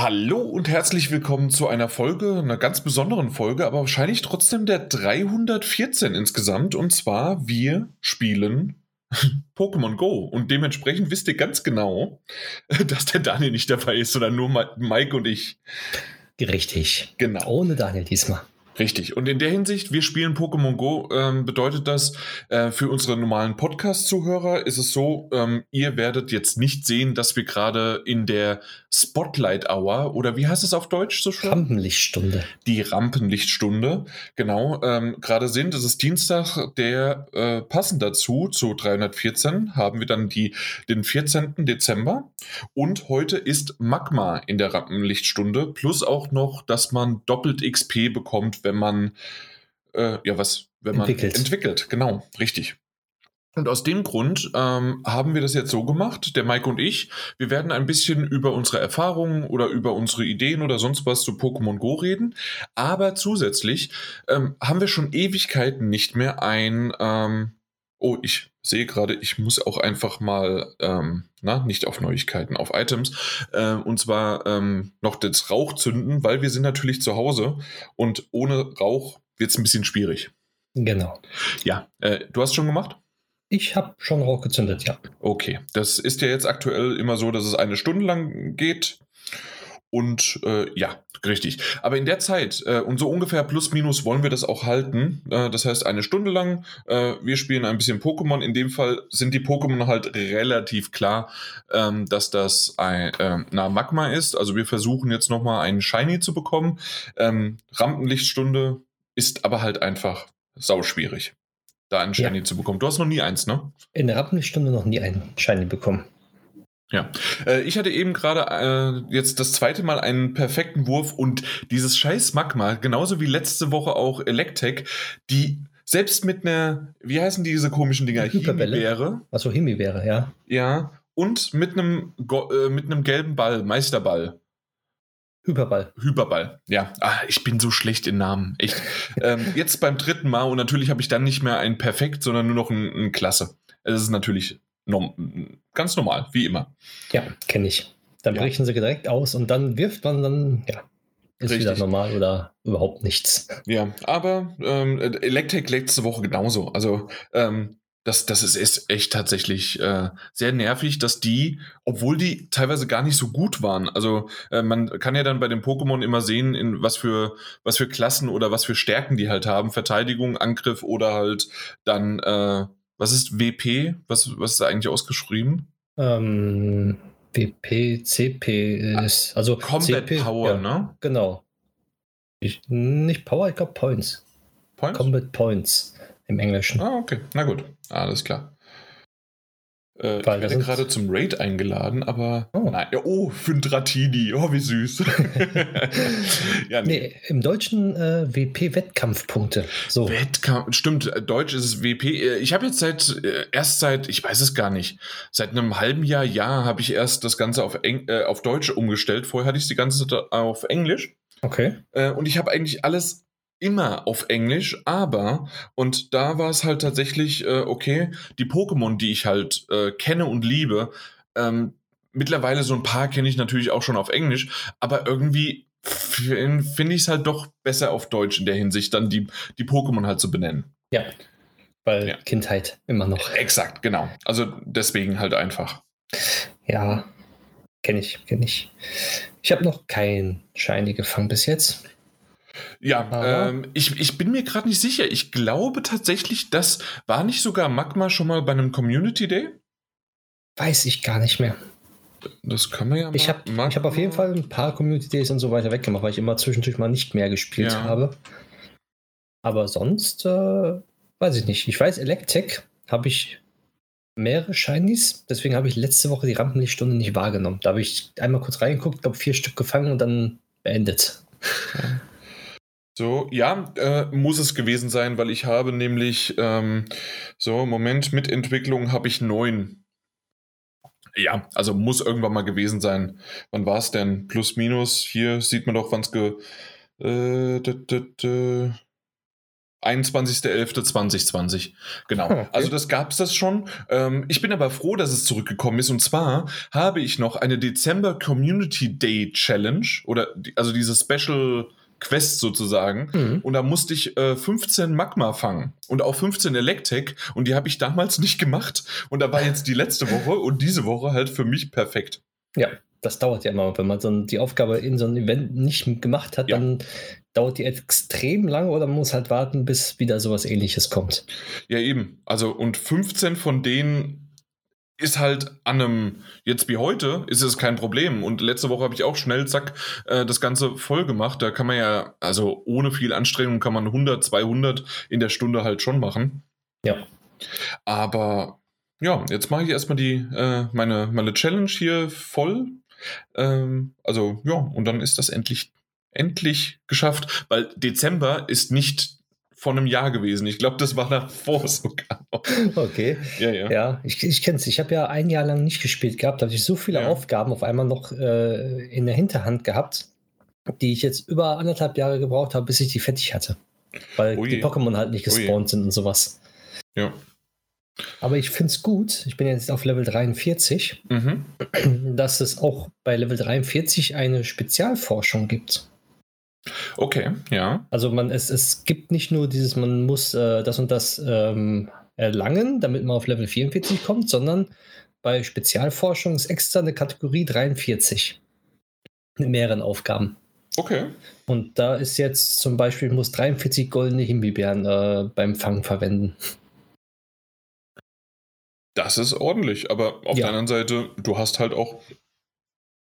Hallo und herzlich willkommen zu einer Folge, einer ganz besonderen Folge, aber wahrscheinlich trotzdem der 314 insgesamt. Und zwar, wir spielen Pokémon Go. Und dementsprechend wisst ihr ganz genau, dass der Daniel nicht dabei ist, sondern nur Mike und ich. Richtig. Genau. Ohne Daniel diesmal. Richtig. Und in der Hinsicht, wir spielen Pokémon Go, ähm, bedeutet das, äh, für unsere normalen Podcast-Zuhörer ist es so, ähm, ihr werdet jetzt nicht sehen, dass wir gerade in der Spotlight Hour oder wie heißt es auf Deutsch so schön? Rampenlichtstunde. Die Rampenlichtstunde, genau, ähm, gerade sind. Es ist Dienstag, der äh, passend dazu, zu 314, haben wir dann die, den 14. Dezember. Und heute ist Magma in der Rampenlichtstunde, plus auch noch, dass man doppelt XP bekommt, wenn man, äh, ja, was, wenn man entwickelt. entwickelt. Genau, richtig. Und aus dem Grund ähm, haben wir das jetzt so gemacht, der Mike und ich. Wir werden ein bisschen über unsere Erfahrungen oder über unsere Ideen oder sonst was zu Pokémon Go reden. Aber zusätzlich ähm, haben wir schon Ewigkeiten nicht mehr ein. Ähm, oh, ich sehe gerade, ich muss auch einfach mal, ähm, na, nicht auf Neuigkeiten, auf Items, äh, und zwar ähm, noch das Rauch zünden, weil wir sind natürlich zu Hause und ohne Rauch wird es ein bisschen schwierig. Genau. Ja, äh, du hast schon gemacht? Ich habe schon Rauch gezündet, ja. Okay, das ist ja jetzt aktuell immer so, dass es eine Stunde lang geht. Und äh, ja, richtig. Aber in der Zeit, äh, und so ungefähr plus minus wollen wir das auch halten. Äh, das heißt, eine Stunde lang, äh, wir spielen ein bisschen Pokémon. In dem Fall sind die Pokémon halt relativ klar, ähm, dass das ein äh, na, Magma ist. Also wir versuchen jetzt nochmal einen Shiny zu bekommen. Ähm, Rampenlichtstunde ist aber halt einfach sauschwierig da einen Shiny ja. zu bekommen. Du hast noch nie eins, ne? In der Rappenstunde noch nie einen Shiny bekommen. Ja, äh, ich hatte eben gerade äh, jetzt das zweite Mal einen perfekten Wurf und dieses scheiß Magma, genauso wie letzte Woche auch Electek, die selbst mit einer, wie heißen diese komischen Dinger? Himbeere. Achso, Himbeere, ja. Ja, und mit einem, äh, mit einem gelben Ball, Meisterball. Hyperball. Hyperball, ja. Ah, ich bin so schlecht in Namen, echt. ähm, jetzt beim dritten Mal und natürlich habe ich dann nicht mehr ein Perfekt, sondern nur noch ein, ein Klasse. Es ist natürlich ganz normal, wie immer. Ja, kenne ich. Dann ja. brechen sie direkt aus und dann wirft man dann, ja, ist Richtig. wieder normal oder überhaupt nichts. Ja, aber ähm, Electric letzte Woche genauso. Also ähm, das, das ist, ist echt tatsächlich äh, sehr nervig, dass die, obwohl die teilweise gar nicht so gut waren, also äh, man kann ja dann bei den Pokémon immer sehen, in was für, was für Klassen oder was für Stärken die halt haben, Verteidigung, Angriff oder halt dann, äh, was ist WP? Was, was ist da eigentlich ausgeschrieben? Ähm, WP, CP ist, also Combat CP, Power, ja, ne? Genau. Ich, nicht Power, ich glaube Points. Points? Combat Points im Englischen. Ah, okay. Na gut. Alles klar. Äh, ich werde gerade zum Raid eingeladen, aber oh. nein. Oh, für ein Dratini. Oh, wie süß. ja, nee. nee. im Deutschen äh, WP-Wettkampfpunkte. So. Wettkampf, stimmt, äh, Deutsch ist es WP. Äh, ich habe jetzt seit, äh, erst seit, ich weiß es gar nicht, seit einem halben Jahr, Jahr habe ich erst das Ganze auf, Eng, äh, auf Deutsch umgestellt. Vorher hatte ich es die ganze Zeit auf Englisch. Okay. und ich habe eigentlich alles immer auf Englisch, aber, und da war es halt tatsächlich, äh, okay, die Pokémon, die ich halt äh, kenne und liebe, ähm, mittlerweile so ein paar kenne ich natürlich auch schon auf Englisch, aber irgendwie finde ich es halt doch besser auf Deutsch in der Hinsicht, dann die, die Pokémon halt zu benennen. Ja, weil ja. Kindheit immer noch. Exakt, genau. Also deswegen halt einfach. Ja, kenne ich, kenne ich. Ich habe noch kein Shiny gefangen bis jetzt. Ja, ähm, ich, ich bin mir gerade nicht sicher. Ich glaube tatsächlich, das war nicht sogar Magma schon mal bei einem Community Day? Weiß ich gar nicht mehr. Das kann man ja. Ich habe hab auf jeden Fall ein paar Community Days und so weiter weggemacht, weil ich immer zwischendurch mal nicht mehr gespielt ja. habe. Aber sonst äh, weiß ich nicht. Ich weiß, Electek habe ich mehrere Shinies, deswegen habe ich letzte Woche die Rampenlichtstunde nicht wahrgenommen. Da habe ich einmal kurz reingeguckt, glaube vier Stück gefangen und dann beendet. Ja. So, ja, äh, muss es gewesen sein, weil ich habe nämlich, ähm, so, Moment, mit Entwicklung habe ich neun. Ja, also muss irgendwann mal gewesen sein. Wann war es denn? Plus, minus, hier sieht man doch, wann es ge... Äh, 21.11.2020. Genau. Ah, okay. Also das gab es das schon. Ähm, ich bin aber froh, dass es zurückgekommen ist. Und zwar habe ich noch eine Dezember Community Day Challenge oder die, also diese Special Quest sozusagen. Mhm. Und da musste ich äh, 15 Magma fangen und auch 15 Electek. Und die habe ich damals nicht gemacht. Und da war jetzt die letzte Woche und diese Woche halt für mich perfekt. Ja, das dauert ja immer. Wenn man so die Aufgabe in so einem Event nicht gemacht hat, ja. dann dauert die extrem lange oder man muss halt warten, bis wieder sowas ähnliches kommt. Ja, eben. Also, und 15 von denen ist halt an einem, jetzt wie heute, ist es kein Problem. Und letzte Woche habe ich auch schnell, zack, äh, das Ganze voll gemacht. Da kann man ja, also ohne viel Anstrengung kann man 100, 200 in der Stunde halt schon machen. Ja. Aber ja, jetzt mache ich erstmal die, äh, meine, meine Challenge hier voll. Ähm, also ja, und dann ist das endlich endlich geschafft, weil Dezember ist nicht vor einem Jahr gewesen. Ich glaube, das war davor sogar. Okay. Ja, ja. ja ich, ich kenne es. Ich habe ja ein Jahr lang nicht gespielt gehabt. Da habe ich so viele ja. Aufgaben auf einmal noch äh, in der Hinterhand gehabt, die ich jetzt über anderthalb Jahre gebraucht habe, bis ich die fertig hatte. Weil Ui. die Pokémon halt nicht gespawnt Ui. sind und sowas. Ja. Aber ich finde es gut, ich bin jetzt auf Level 43, mhm. dass es auch bei Level 43 eine Spezialforschung gibt. Okay, ja. Also man, es, es gibt nicht nur dieses, man muss äh, das und das ähm, erlangen, damit man auf Level 44 kommt, sondern bei Spezialforschung ist extra eine Kategorie 43 mit mehreren Aufgaben. Okay. Und da ist jetzt zum Beispiel, muss 43 goldene Himbeeren äh, beim Fangen verwenden. Das ist ordentlich, aber auf ja. der anderen Seite, du hast halt auch,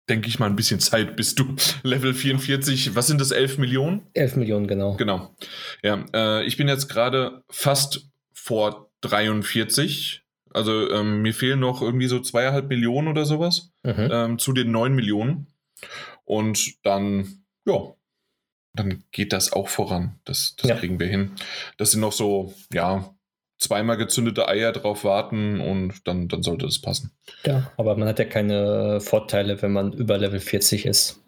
denke ich mal, ein bisschen Zeit, bis du Level 44, was sind das, 11 Millionen? 11 Millionen, genau. Genau. Ja, äh, ich bin jetzt gerade fast vor 43. Also ähm, mir fehlen noch irgendwie so zweieinhalb Millionen oder sowas mhm. ähm, zu den 9 Millionen. Und dann, ja, dann geht das auch voran. Das, das ja. kriegen wir hin. Das sind noch so, ja, zweimal gezündete Eier drauf warten und dann, dann sollte das passen. Ja, aber man hat ja keine Vorteile, wenn man über Level 40 ist.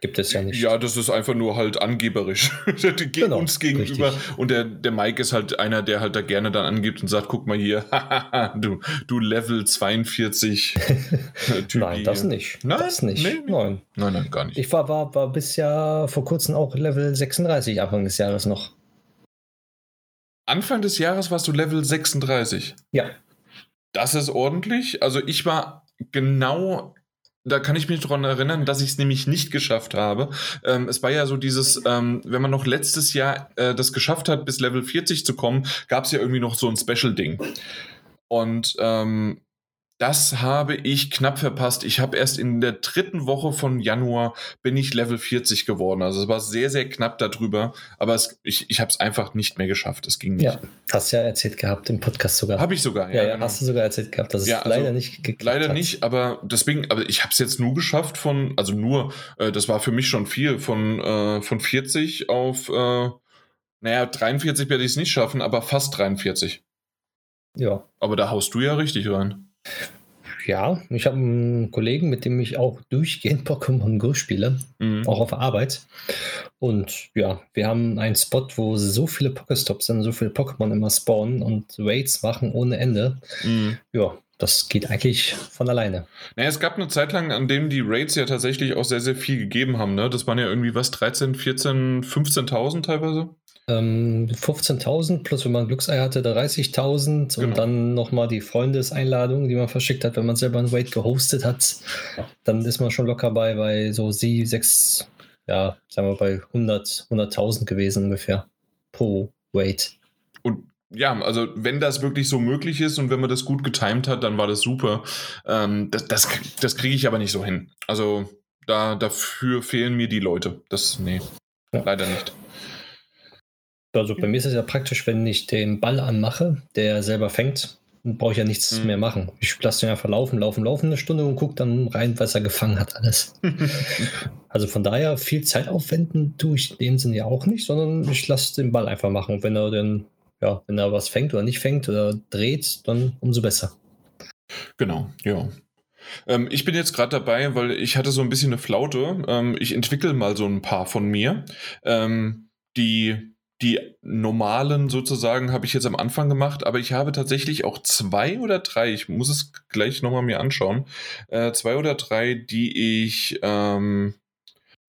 Gibt es ja nicht. Ja, das ist einfach nur halt angeberisch. genau, uns gegenüber. Richtig. Und der, der Mike ist halt einer, der halt da gerne dann angibt und sagt, guck mal hier, du, du Level 42. nein, das nicht. Nein, das nicht. Nee, nein. nein, nein, gar nicht. Ich war, war, war bis ja vor kurzem auch Level 36, Anfang des Jahres noch. Anfang des Jahres warst du Level 36. Ja. Das ist ordentlich. Also ich war genau da kann ich mich daran erinnern, dass ich es nämlich nicht geschafft habe. Ähm, es war ja so dieses, ähm, wenn man noch letztes Jahr äh, das geschafft hat, bis Level 40 zu kommen, gab es ja irgendwie noch so ein Special-Ding. Und ähm, das habe ich knapp verpasst. Ich habe erst in der dritten Woche von Januar bin ich Level 40 geworden. Also es war sehr, sehr knapp darüber. Aber es, ich, ich habe es einfach nicht mehr geschafft. Es ging nicht. Ja, hast ja erzählt gehabt im Podcast sogar. Habe ich sogar, ja. Ja, ja genau. hast du sogar erzählt gehabt, dass ja, es leider also, nicht geklappt Leider hat. nicht, aber deswegen, aber ich habe es jetzt nur geschafft von, also nur, äh, das war für mich schon viel, von, äh, von 40 auf, äh, naja, 43 werde ich es nicht schaffen, aber fast 43. Ja. Aber da haust du ja richtig rein. Ja, ich habe einen Kollegen, mit dem ich auch durchgehend Pokémon Go spiele, mhm. auch auf Arbeit. Und ja, wir haben einen Spot, wo so viele Pokestops sind, so viele Pokémon immer spawnen und Raids machen ohne Ende. Mhm. Ja, das geht eigentlich von alleine. Naja, es gab eine Zeit lang, an dem die Raids ja tatsächlich auch sehr, sehr viel gegeben haben. Ne? Das waren ja irgendwie was, 13, 14, 15.000 teilweise? 15.000 ähm, plus, wenn man Glücksei hatte, 30.000 genau. und dann nochmal die Freundeseinladung, die man verschickt hat, wenn man selber ein Wait gehostet hat. Dann ist man schon locker bei, bei so sie, sechs, ja, sagen wir bei 100, 100.000 gewesen ungefähr pro Wait. Und ja, also wenn das wirklich so möglich ist und wenn man das gut getimt hat, dann war das super. Ähm, das das, das kriege ich aber nicht so hin. Also da, dafür fehlen mir die Leute. Das, nee, ja. leider nicht. Also bei mir ist es ja praktisch, wenn ich den Ball anmache, der selber fängt, dann brauche ich ja nichts mhm. mehr machen. Ich lasse den einfach laufen, laufen, laufen eine Stunde und gucke dann rein, was er gefangen hat, alles. also von daher viel Zeit aufwenden tue ich in dem Sinne ja auch nicht, sondern ich lasse den Ball einfach machen. Und wenn er dann, ja, wenn er was fängt oder nicht fängt oder dreht, dann umso besser. Genau, ja. Ähm, ich bin jetzt gerade dabei, weil ich hatte so ein bisschen eine Flaute. Ähm, ich entwickle mal so ein paar von mir, ähm, die die normalen sozusagen habe ich jetzt am Anfang gemacht, aber ich habe tatsächlich auch zwei oder drei, ich muss es gleich nochmal mir anschauen, äh, zwei oder drei, die ich ähm,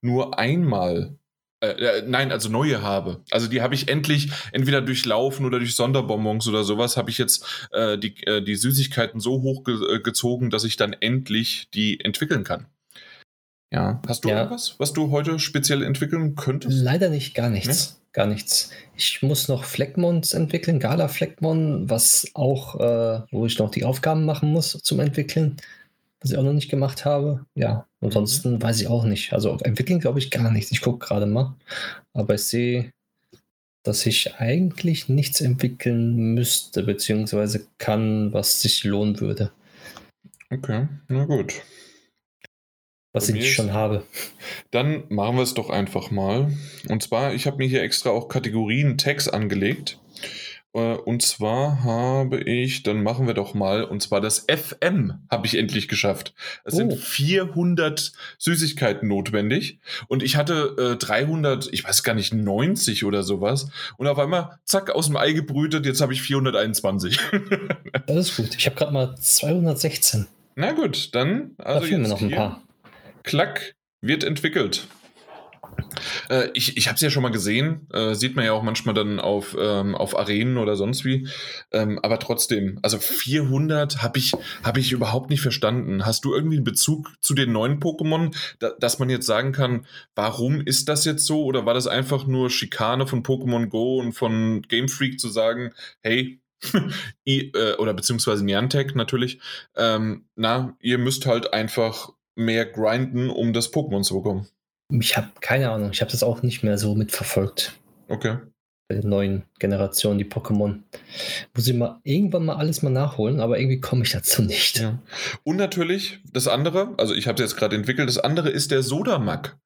nur einmal äh, äh, nein, also neue habe. Also die habe ich endlich entweder durchlaufen oder durch Sonderbonbons oder sowas habe ich jetzt äh, die, äh, die Süßigkeiten so hochgezogen, äh, dass ich dann endlich die entwickeln kann. Ja. Hast du ja. irgendwas, was du heute speziell entwickeln könntest? Leider nicht, gar nichts. Nee? Gar nichts. Ich muss noch Fleckmons entwickeln, Gala Fleckmon, was auch, äh, wo ich noch die Aufgaben machen muss zum Entwickeln was ich auch noch nicht gemacht habe. Ja, ansonsten mhm. weiß ich auch nicht. Also entwickeln glaube ich gar nichts. Ich gucke gerade mal. Aber ich sehe, dass ich eigentlich nichts entwickeln müsste, beziehungsweise kann, was sich lohnen würde. Okay, na gut. Was ich schon habe. Dann machen wir es doch einfach mal. Und zwar, ich habe mir hier extra auch Kategorien Tags angelegt. Äh, und zwar habe ich, dann machen wir doch mal, und zwar das FM habe ich endlich geschafft. Es oh. sind 400 Süßigkeiten notwendig und ich hatte äh, 300, ich weiß gar nicht, 90 oder sowas. Und auf einmal, zack, aus dem Ei gebrütet, jetzt habe ich 421. das ist gut. Ich habe gerade mal 216. Na gut, dann. Also da fehlen mir noch ein paar. Klack, wird entwickelt. Äh, ich ich habe es ja schon mal gesehen, äh, sieht man ja auch manchmal dann auf, ähm, auf Arenen oder sonst wie. Ähm, aber trotzdem, also 400 habe ich, hab ich überhaupt nicht verstanden. Hast du irgendwie einen Bezug zu den neuen Pokémon, da, dass man jetzt sagen kann, warum ist das jetzt so? Oder war das einfach nur Schikane von Pokémon Go und von Game Freak zu sagen, hey, äh, oder beziehungsweise Niantic natürlich, ähm, na, ihr müsst halt einfach mehr grinden, um das Pokémon zu bekommen. Ich habe keine Ahnung, ich habe das auch nicht mehr so mitverfolgt. Okay. Bei der neuen Generation, die Pokémon. Muss ich mal irgendwann mal alles mal nachholen, aber irgendwie komme ich dazu nicht. Ja. Und natürlich das andere, also ich habe es jetzt gerade entwickelt, das andere ist der Sodamac.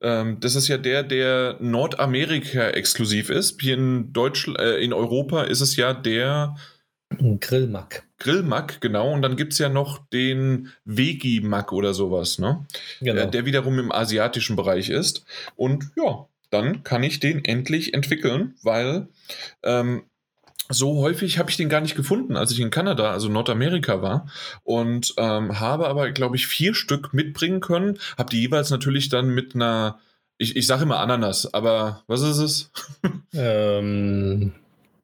Ähm, das ist ja der, der Nordamerika exklusiv ist. Hier in Deutschland, äh, in Europa ist es ja der Grillmack. Grillmack, genau. Und dann gibt es ja noch den Vegi-Mack oder sowas, ne? Genau. Der, der wiederum im asiatischen Bereich ist. Und ja, dann kann ich den endlich entwickeln, weil ähm, so häufig habe ich den gar nicht gefunden, als ich in Kanada, also Nordamerika war. Und ähm, habe aber, glaube ich, vier Stück mitbringen können. Habe die jeweils natürlich dann mit einer, ich, ich sage immer Ananas, aber was ist es? ähm,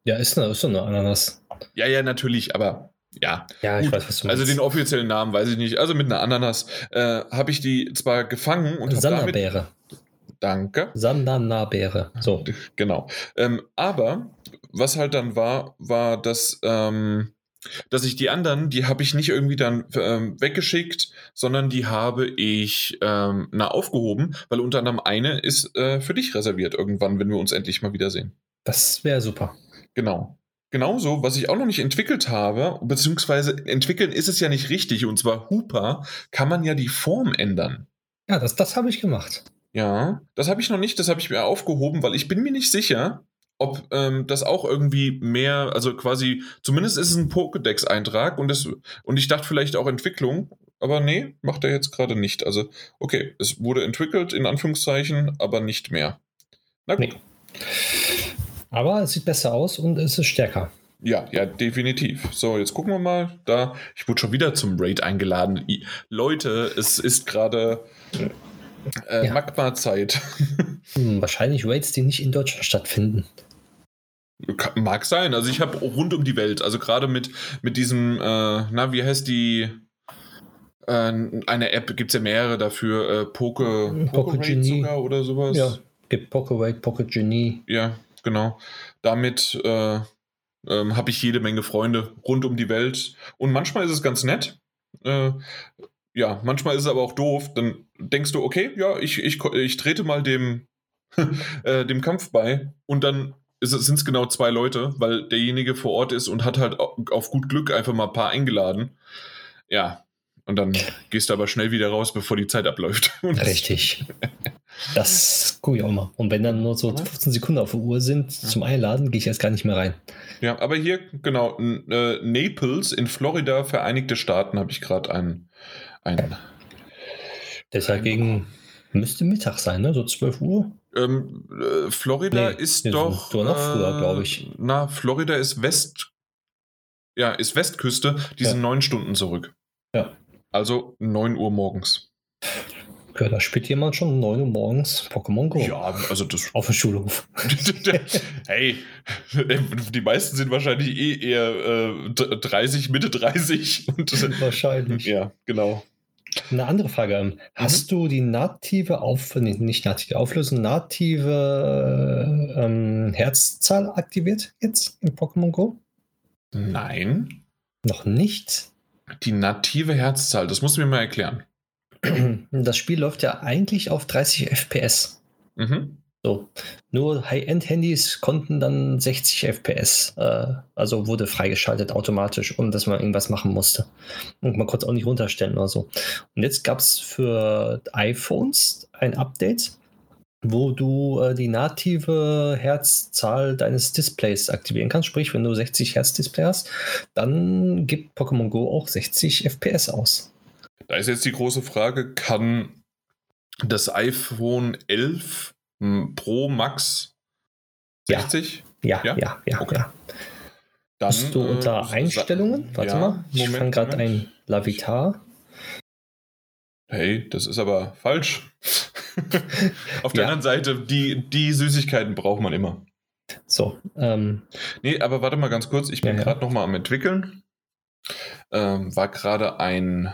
ja, ist eine, ist eine Ananas. Ja, ja, natürlich, aber ja. Ja, ich Gut. weiß, was du meinst. Also den offiziellen Namen weiß ich nicht. Also mit einer Ananas äh, habe ich die zwar gefangen und Sanderbeere. Danke. Sanderbeere. So. Genau. Ähm, aber was halt dann war, war, dass, ähm, dass ich die anderen, die habe ich nicht irgendwie dann ähm, weggeschickt, sondern die habe ich ähm, na, aufgehoben, weil unter anderem eine ist äh, für dich reserviert irgendwann, wenn wir uns endlich mal wiedersehen. Das wäre super. Genau. Genauso, was ich auch noch nicht entwickelt habe, beziehungsweise entwickeln ist es ja nicht richtig, und zwar Hooper, kann man ja die Form ändern. Ja, das, das habe ich gemacht. Ja, das habe ich noch nicht, das habe ich mir aufgehoben, weil ich bin mir nicht sicher, ob ähm, das auch irgendwie mehr, also quasi, zumindest ist es ein Pokédex-Eintrag und, und ich dachte vielleicht auch Entwicklung, aber nee, macht er jetzt gerade nicht. Also, okay, es wurde entwickelt, in Anführungszeichen, aber nicht mehr. Na gut. Nee. Aber es sieht besser aus und es ist stärker. Ja, ja, definitiv. So, jetzt gucken wir mal. Da, ich wurde schon wieder zum Raid eingeladen. I, Leute, es ist gerade äh, ja. Magma-Zeit. Hm, wahrscheinlich Raids, die nicht in Deutschland stattfinden. Mag sein. Also ich habe rund um die Welt, also gerade mit, mit diesem, äh, na, wie heißt die, äh, eine App, gibt es ja mehrere dafür, äh, Poke, Poke, Poke sogar oder sowas. Ja, gibt Poke Raid, Poke Genie. Ja, genau. Damit äh, ähm, habe ich jede Menge Freunde rund um die Welt. Und manchmal ist es ganz nett. Äh, ja, manchmal ist es aber auch doof. Dann denkst du, okay, ja, ich, ich, ich trete mal dem, äh, dem Kampf bei. Und dann sind es genau zwei Leute, weil derjenige vor Ort ist und hat halt auf gut Glück einfach mal ein paar eingeladen. Ja, und dann gehst du aber schnell wieder raus, bevor die Zeit abläuft. Richtig. Das gucke ich auch mal. Und wenn dann nur so 15 Sekunden auf der Uhr sind zum Einladen, gehe ich erst gar nicht mehr rein. Ja, aber hier, genau, äh, Naples in Florida, Vereinigte Staaten, habe ich gerade einen. einen Deshalb gegen, müsste Mittag sein, ne? So 12 Uhr. Ähm, äh, Florida nee, ist doch. Sogar noch früher, glaube ich. Na, Florida ist West. Ja, ist Westküste. Die ja. sind neun Stunden zurück. Ja. Also 9 Uhr morgens. Ja, da spielt jemand schon 9 Uhr morgens Pokémon Go. Ja, also das. Auf dem Schulhof. hey, die meisten sind wahrscheinlich eh eher äh, 30, Mitte 30. Und, wahrscheinlich. Ja, genau. Eine andere Frage. Ähm, hast mhm. du die native Auf nicht native Auflösung, native ähm, Herzzahl aktiviert jetzt in Pokémon Go? Nein. Noch nicht? Die native Herzzahl, das musst du mir mal erklären. Das Spiel läuft ja eigentlich auf 30 FPS. Mhm. So. Nur High-End-Handys konnten dann 60 FPS. Äh, also wurde freigeschaltet automatisch, ohne dass man irgendwas machen musste. Und man konnte es auch nicht runterstellen oder so. Und jetzt gab es für iPhones ein Update, wo du äh, die native Herzzahl deines Displays aktivieren kannst. Sprich, wenn du 60 Hertz Display hast, dann gibt Pokémon Go auch 60 FPS aus. Da ist jetzt die große Frage, kann das iPhone 11 Pro Max 60? Ja, ja, ja, ja. Okay. ja. Dann, Bist du unter äh, Einstellungen? Warte ja, mal, ich fange gerade ein Lavitar. Hey, das ist aber falsch. Auf der ja. anderen Seite, die, die Süßigkeiten braucht man immer. So. Ähm, nee, aber warte mal ganz kurz. Ich bin ja, gerade ja. noch mal am entwickeln. Ähm, war gerade ein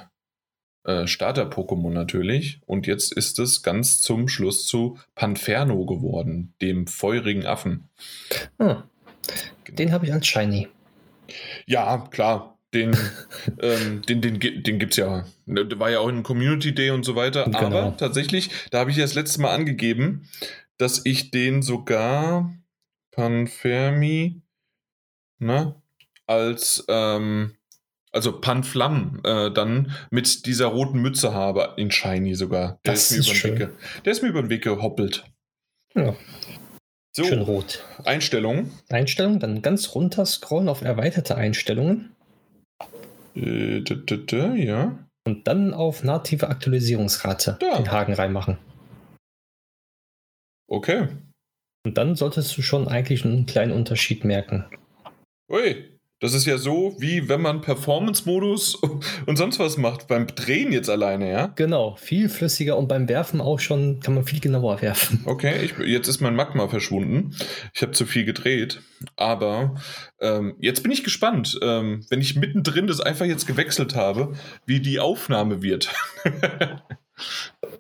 äh, Starter-Pokémon natürlich. Und jetzt ist es ganz zum Schluss zu Panferno geworden, dem feurigen Affen. Hm. Genau. Den habe ich als Shiny. Ja, klar. Den, ähm, den, den, den gibt es ja. Der war ja auch ein Community Day und so weiter. Genau. Aber tatsächlich, da habe ich das letzte Mal angegeben, dass ich den sogar Panfermi ne, als ähm, also Panflam äh, dann mit dieser roten Mütze habe, in Shiny sogar. Der das ist, mir ist über Der ist mir über den Weg gehoppelt. Ja. So, schön rot. Einstellungen. Einstellungen, dann ganz runter scrollen auf erweiterte Einstellungen. Äh, d -d -d ja. Und dann auf native Aktualisierungsrate da. den Haken reinmachen. Okay. Und dann solltest du schon eigentlich einen kleinen Unterschied merken. Ui, das ist ja so, wie wenn man Performance-Modus und sonst was macht, beim Drehen jetzt alleine, ja? Genau, viel flüssiger und beim Werfen auch schon, kann man viel genauer werfen. Okay, ich, jetzt ist mein Magma verschwunden. Ich habe zu viel gedreht. Aber ähm, jetzt bin ich gespannt, ähm, wenn ich mittendrin das einfach jetzt gewechselt habe, wie die Aufnahme wird.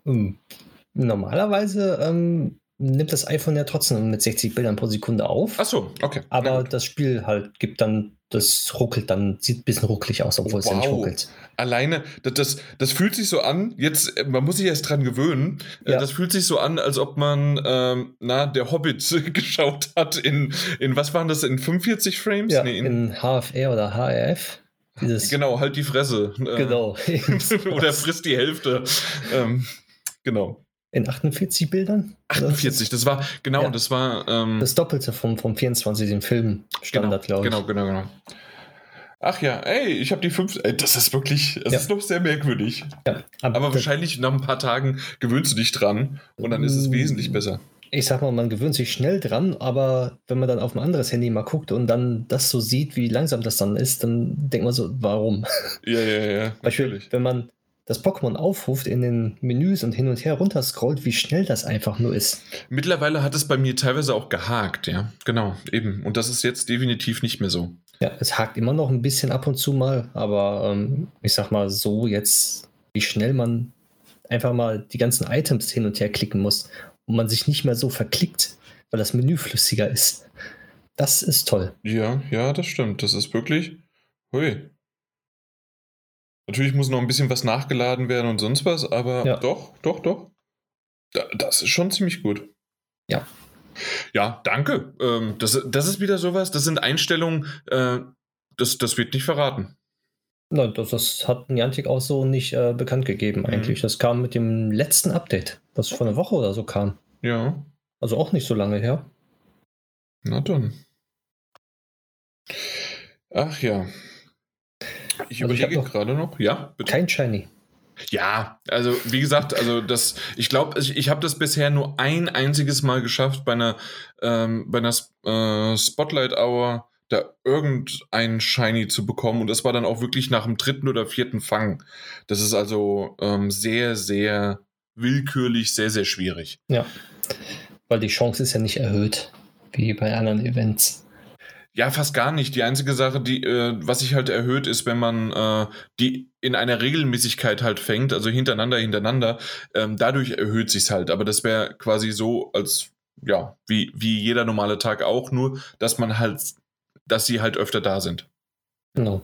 Hm. Normalerweise ähm, nimmt das iPhone ja trotzdem mit 60 Bildern pro Sekunde auf. Ach so, okay. Aber das Spiel halt gibt dann das ruckelt dann, sieht ein bisschen ruckelig aus, obwohl wow. es ja nicht ruckelt. Alleine, das, das, das, fühlt sich so an, jetzt, man muss sich erst dran gewöhnen, äh, ja. das fühlt sich so an, als ob man, ähm, na, der Hobbit geschaut hat in, in, was waren das, in 45 Frames? Ja, nee, in, in HFR oder HRF. Dieses genau, halt die Fresse. Äh, genau. oder frisst die Hälfte. Ähm, genau. In 48 Bildern? 48, das war, genau, ja. das war. Ähm, das Doppelte vom, vom 24, den Film Standard, genau, glaube ich. Genau, genau, genau. Ach ja, ey, ich habe die fünf. Ey, das ist wirklich, das ja. ist noch sehr merkwürdig. Ja, aber, aber wahrscheinlich nach ein paar Tagen gewöhnst du dich dran und dann ist es mm, wesentlich besser. Ich sag mal, man gewöhnt sich schnell dran, aber wenn man dann auf ein anderes Handy mal guckt und dann das so sieht, wie langsam das dann ist, dann denkt man so, warum? Ja, ja, ja. Beispiel, natürlich. wenn man das Pokémon aufruft in den Menüs und hin und her runter scrollt, wie schnell das einfach nur ist. Mittlerweile hat es bei mir teilweise auch gehakt, ja. Genau, eben. Und das ist jetzt definitiv nicht mehr so. Ja, es hakt immer noch ein bisschen ab und zu mal, aber ähm, ich sag mal so jetzt, wie schnell man einfach mal die ganzen Items hin und her klicken muss und man sich nicht mehr so verklickt, weil das Menü flüssiger ist. Das ist toll. Ja, ja, das stimmt. Das ist wirklich. Hui. Natürlich muss noch ein bisschen was nachgeladen werden und sonst was, aber ja. doch, doch, doch. Das ist schon ziemlich gut. Ja. Ja, danke. Ähm, das, das ist wieder sowas, das sind Einstellungen, äh, das, das wird nicht verraten. Nein, das, das hat Niantic auch so nicht äh, bekannt gegeben mhm. eigentlich. Mhm. Das kam mit dem letzten Update, das vor einer Woche oder so kam. Ja. Also auch nicht so lange her. Na dann. Ach ja. Ich also überlege gerade noch. Ja, bitte. Kein Shiny. Ja, also wie gesagt, also das, ich glaube, ich, ich habe das bisher nur ein einziges Mal geschafft bei einer, ähm, bei einer äh, Spotlight Hour da irgendein Shiny zu bekommen und das war dann auch wirklich nach dem dritten oder vierten Fang. Das ist also ähm, sehr, sehr willkürlich, sehr, sehr schwierig. Ja, weil die Chance ist ja nicht erhöht, wie bei anderen Events. Ja, fast gar nicht. Die einzige Sache, die, äh, was sich halt erhöht, ist, wenn man äh, die in einer Regelmäßigkeit halt fängt, also hintereinander, hintereinander, ähm, dadurch erhöht sich's halt. Aber das wäre quasi so, als ja, wie, wie jeder normale Tag auch, nur dass man halt, dass sie halt öfter da sind. Genau.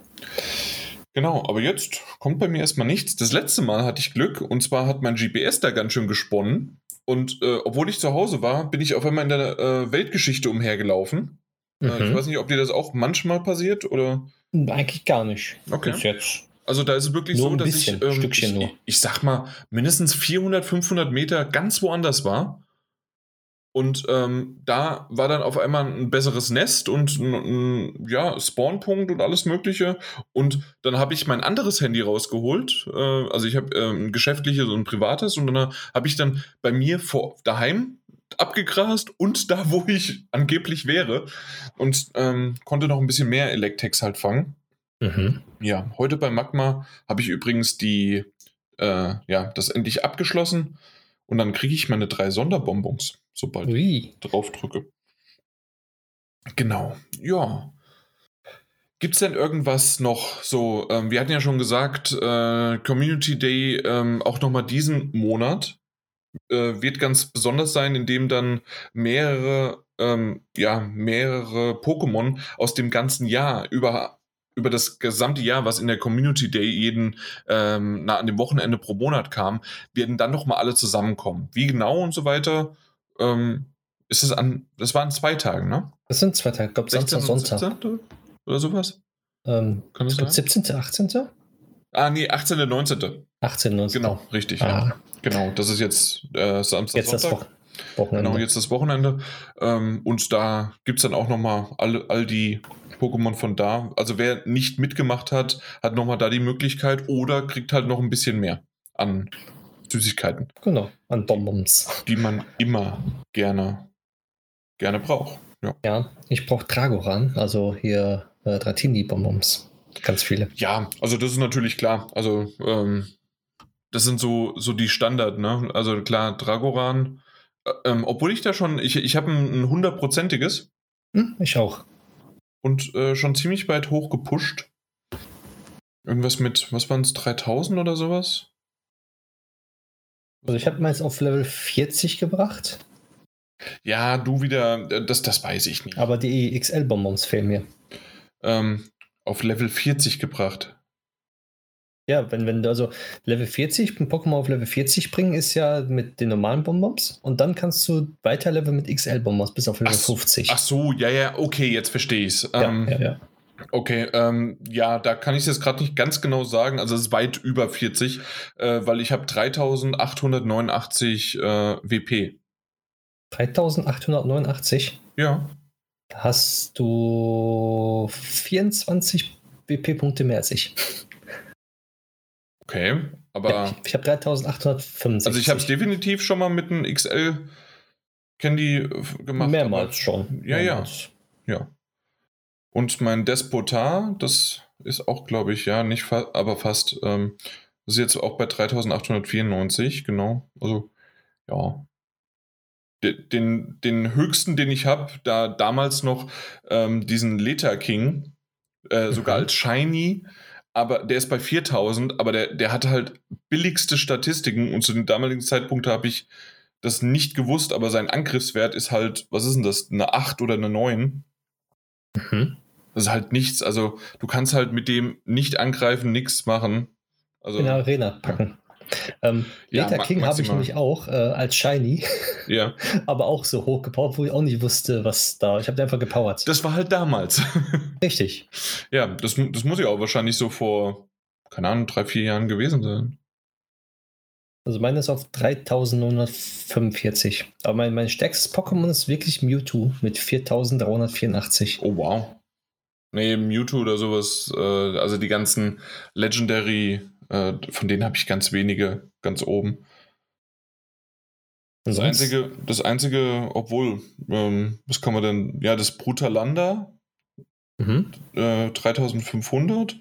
Genau, aber jetzt kommt bei mir erstmal nichts. Das letzte Mal hatte ich Glück und zwar hat mein GPS da ganz schön gesponnen. Und äh, obwohl ich zu Hause war, bin ich auf einmal in der äh, Weltgeschichte umhergelaufen. Mhm. Äh, ich mhm. weiß nicht, ob dir das auch manchmal passiert oder. Eigentlich gar nicht. Okay. Bis jetzt. Also da ist es wirklich nur so, dass bisschen, ich, ähm, ich, ich, sag mal, mindestens 400, 500 Meter ganz woanders war. Und ähm, da war dann auf einmal ein besseres Nest und ein, ein ja, Spawnpunkt und alles Mögliche. Und dann habe ich mein anderes Handy rausgeholt. Äh, also ich habe äh, ein geschäftliches und ein privates. Und dann habe ich dann bei mir vor daheim abgegrast und da, wo ich angeblich wäre. Und ähm, konnte noch ein bisschen mehr Electex halt fangen. Mhm. Ja, heute bei Magma habe ich übrigens die, äh, ja, das endlich abgeschlossen. Und dann kriege ich meine drei Sonderbonbons, sobald Ui. ich drauf drücke. Genau, ja. Gibt es denn irgendwas noch so? Ähm, wir hatten ja schon gesagt, äh, Community Day ähm, auch nochmal diesen Monat äh, wird ganz besonders sein, indem dann mehrere, ähm, ja, mehrere Pokémon aus dem ganzen Jahr über über das gesamte Jahr, was in der Community Day jeden ähm, na, an dem Wochenende pro Monat kam, werden dann nochmal alle zusammenkommen. Wie genau und so weiter, ähm, ist es an, das waren zwei Tage, ne? Das sind zwei Tage, ich glaube Samstag, Sonntag. 17. Oder sowas? Ähm, Kann das 17., 18.? Ah, nee, 18., 19. 18, 19. Genau, richtig. Ah. Ja. Genau, das ist jetzt äh, Samstag, jetzt Sonntag. Das Wochenende. Genau, jetzt das Wochenende. Ähm, und da gibt es dann auch nochmal all, all die Pokémon von da. Also wer nicht mitgemacht hat, hat nochmal da die Möglichkeit oder kriegt halt noch ein bisschen mehr an Süßigkeiten. Genau, an Bonbons. Die man immer gerne, gerne braucht. Ja, ja ich brauche Dragoran, also hier äh, Dratini-Bonbons. Ganz viele. Ja, also das ist natürlich klar. Also ähm, das sind so, so die Standard, ne? Also klar, Dragoran. Äh, ähm, obwohl ich da schon, ich, ich habe ein hundertprozentiges. Hm, ich auch. Und äh, schon ziemlich weit hoch gepusht. Irgendwas mit, was waren es, 3000 oder sowas? Also ich habe meins auf Level 40 gebracht. Ja, du wieder, äh, das, das weiß ich nicht. Aber die XL-Bonbons fehlen mir. Ähm, auf Level 40 gebracht. Ja, wenn, wenn du also Level 40, ein Pokémon auf Level 40 bringen, ist ja mit den normalen Bonbons und dann kannst du weiter Level mit XL-Bonbons bis auf Level ach, 50. Ach so, ja, ja, okay, jetzt verstehe ich es. Ja, ähm, ja, ja. Okay, ähm, ja, da kann ich es jetzt gerade nicht ganz genau sagen. Also es ist weit über 40, äh, weil ich habe 3889 äh, WP. 3889? Ja. Hast du 24 WP-Punkte mehr als ich. Okay, aber. Ja, ich, ich habe 3865. Also ich habe es definitiv schon mal mit einem XL Candy äh, gemacht. Mehrmals schon. Ja, Mehrmals. ja. Ja. Und mein Despotar, das ist auch, glaube ich, ja, nicht fa aber fast. Ähm, ist jetzt auch bei 3894, genau. Also, ja. Den, den höchsten, den ich habe, da damals noch ähm, diesen Leta King, äh, sogar mhm. als Shiny, aber der ist bei 4000, aber der, der hat halt billigste Statistiken und zu dem damaligen Zeitpunkt habe ich das nicht gewusst, aber sein Angriffswert ist halt, was ist denn das, eine 8 oder eine 9? Mhm. Das ist halt nichts, also du kannst halt mit dem nicht angreifen, nichts machen. Also, in der Arena packen. Ähm, ja, King habe ich nämlich auch äh, als Shiny. Ja. aber auch so hoch gepowert, wo ich auch nicht wusste, was da. Ich habe einfach gepowert. Das war halt damals. Richtig. Ja, das, das muss ja auch wahrscheinlich so vor, keine Ahnung, drei, vier Jahren gewesen sein. Also meine ist auf 3945. Aber mein, mein stärkstes Pokémon ist wirklich Mewtwo mit 4384. Oh wow. Nee, Mewtwo oder sowas, äh, also die ganzen Legendary Äh, von denen habe ich ganz wenige ganz oben. Das einzige, das einzige, obwohl, ähm, was kann man denn, ja, das Brutalanda, mhm. äh, 3500,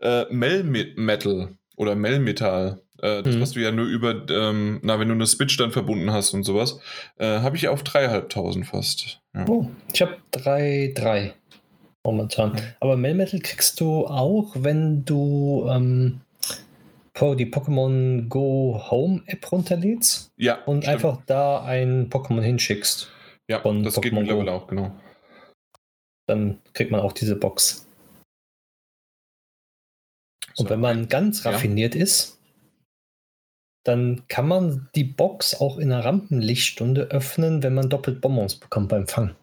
äh, Melmetal oder Melmetal, äh, das, mhm. was du ja nur über, ähm, na, wenn du eine Switch dann verbunden hast und sowas, äh, habe ich auf 3.500 fast. Ja. Oh, ich habe 3,3 momentan. Mhm. Aber Melmetal kriegst du auch, wenn du ähm, die Pokémon Go Home App runterlädst ja, und stimmt. einfach da ein Pokémon hinschickst. Ja, das Pokémon geht mittlerweile auch, genau. Dann kriegt man auch diese Box. Und wenn man ganz raffiniert ja. ist, dann kann man die Box auch in einer Rampenlichtstunde öffnen, wenn man doppelt Bonbons bekommt beim Fang.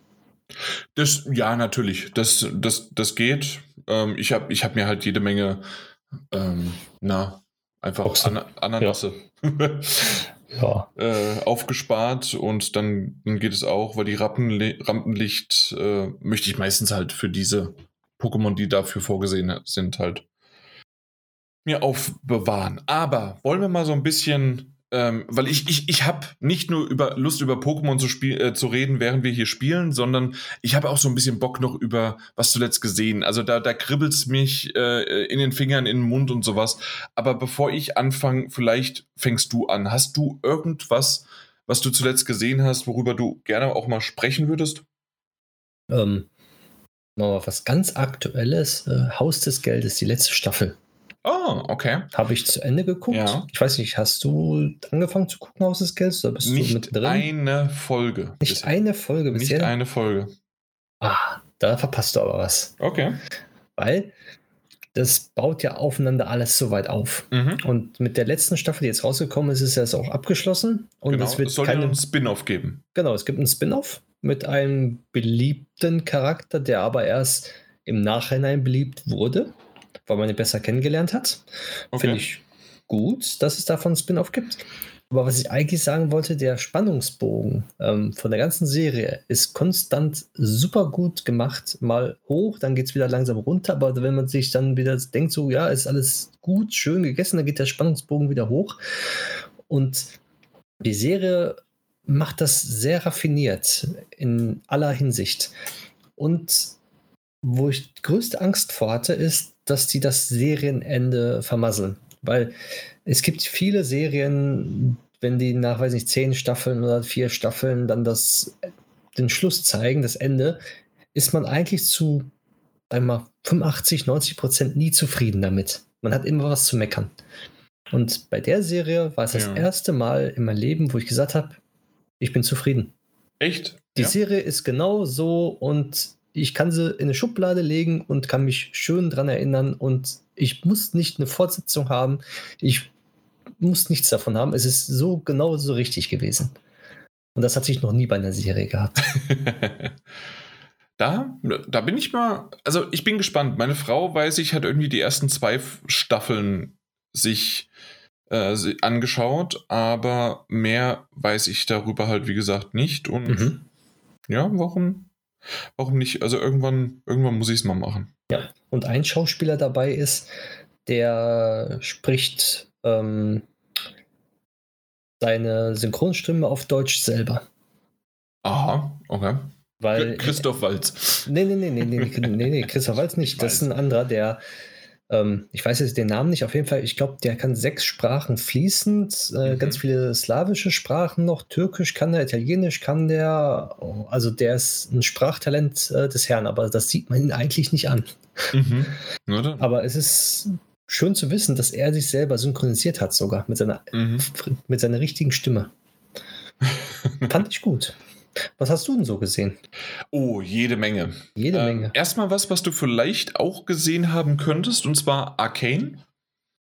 Das, ja, natürlich. Das, das, das geht. Ähm, ich habe ich hab mir halt jede Menge ähm, na, Einfach An Ananasse. Ja. ja. Äh, aufgespart und dann, dann geht es auch, weil die Rampenli Rampenlicht äh, möchte ich meistens halt für diese Pokémon, die dafür vorgesehen sind, halt mir aufbewahren. Aber wollen wir mal so ein bisschen ähm, weil ich, ich, ich habe nicht nur über Lust über Pokémon zu, spiel, äh, zu reden, während wir hier spielen, sondern ich habe auch so ein bisschen Bock noch über was zuletzt gesehen. Also da, da kribbelt es mich äh, in den Fingern, in den Mund und sowas. Aber bevor ich anfange, vielleicht fängst du an. Hast du irgendwas, was du zuletzt gesehen hast, worüber du gerne auch mal sprechen würdest? Ähm, mal was ganz Aktuelles. Äh, Haus des Geldes, die letzte Staffel. Oh, okay. Habe ich zu Ende geguckt. Ja. Ich weiß nicht, hast du angefangen zu gucken, Haus des Geldes? Oder bist nicht du mit drin? eine Folge. Nicht bisher. eine Folge bisher? Nicht eine Folge. Ah, da verpasst du aber was. Okay. Weil das baut ja aufeinander alles so weit auf. Mhm. Und mit der letzten Staffel, die jetzt rausgekommen ist, ist es auch abgeschlossen. Und genau, es wird es soll keine... einen Spin-off geben. Genau, es gibt einen Spin-off mit einem beliebten Charakter, der aber erst im Nachhinein beliebt wurde weil man ihn besser kennengelernt hat. Okay. Finde ich gut, dass es davon Spin-off gibt. Aber was ich eigentlich sagen wollte, der Spannungsbogen ähm, von der ganzen Serie ist konstant super gut gemacht. Mal hoch, dann geht es wieder langsam runter. Aber wenn man sich dann wieder denkt, so, ja, ist alles gut, schön gegessen, dann geht der Spannungsbogen wieder hoch. Und die Serie macht das sehr raffiniert in aller Hinsicht. Und wo ich größte Angst vor hatte, ist, dass die das Serienende vermasseln. Weil es gibt viele Serien, wenn die nach, weiß nicht, zehn Staffeln oder vier Staffeln dann das, den Schluss zeigen, das Ende, ist man eigentlich zu einmal 85, 90 Prozent nie zufrieden damit. Man hat immer was zu meckern. Und bei der Serie war es ja. das erste Mal in meinem Leben, wo ich gesagt habe, ich bin zufrieden. Echt? Die ja. Serie ist genau so und ich kann sie in eine Schublade legen und kann mich schön dran erinnern und ich muss nicht eine Fortsetzung haben. Ich muss nichts davon haben. Es ist so genau so richtig gewesen. Und das hat sich noch nie bei einer Serie gehabt. da, da bin ich mal, also ich bin gespannt. Meine Frau, weiß ich, hat irgendwie die ersten zwei Staffeln sich äh, angeschaut, aber mehr weiß ich darüber halt, wie gesagt, nicht. Und mhm. ja, warum Warum nicht? Also irgendwann, irgendwann muss ich es mal machen. Ja, und ein Schauspieler dabei ist, der spricht ähm, seine Synchronstimme auf Deutsch selber. Aha, okay. Weil, Christoph Walz. Nee, nee, nee, nee, nee, nee, nee, nee Christoph Walz nicht. Das ist ein anderer, der ähm, ich weiß jetzt den Namen nicht, auf jeden Fall, ich glaube, der kann sechs Sprachen fließend, äh, mhm. ganz viele slawische Sprachen noch, Türkisch kann der, Italienisch kann der, oh, also der ist ein Sprachtalent äh, des Herrn, aber das sieht man ihn eigentlich nicht an. Mhm. Aber es ist schön zu wissen, dass er sich selber synchronisiert hat, sogar mit seiner, mhm. mit seiner richtigen Stimme. Fand ich gut. Was hast du denn so gesehen? Oh, jede Menge. Jede ähm, Menge. Erstmal was, was du vielleicht auch gesehen haben könntest, und zwar Arcane.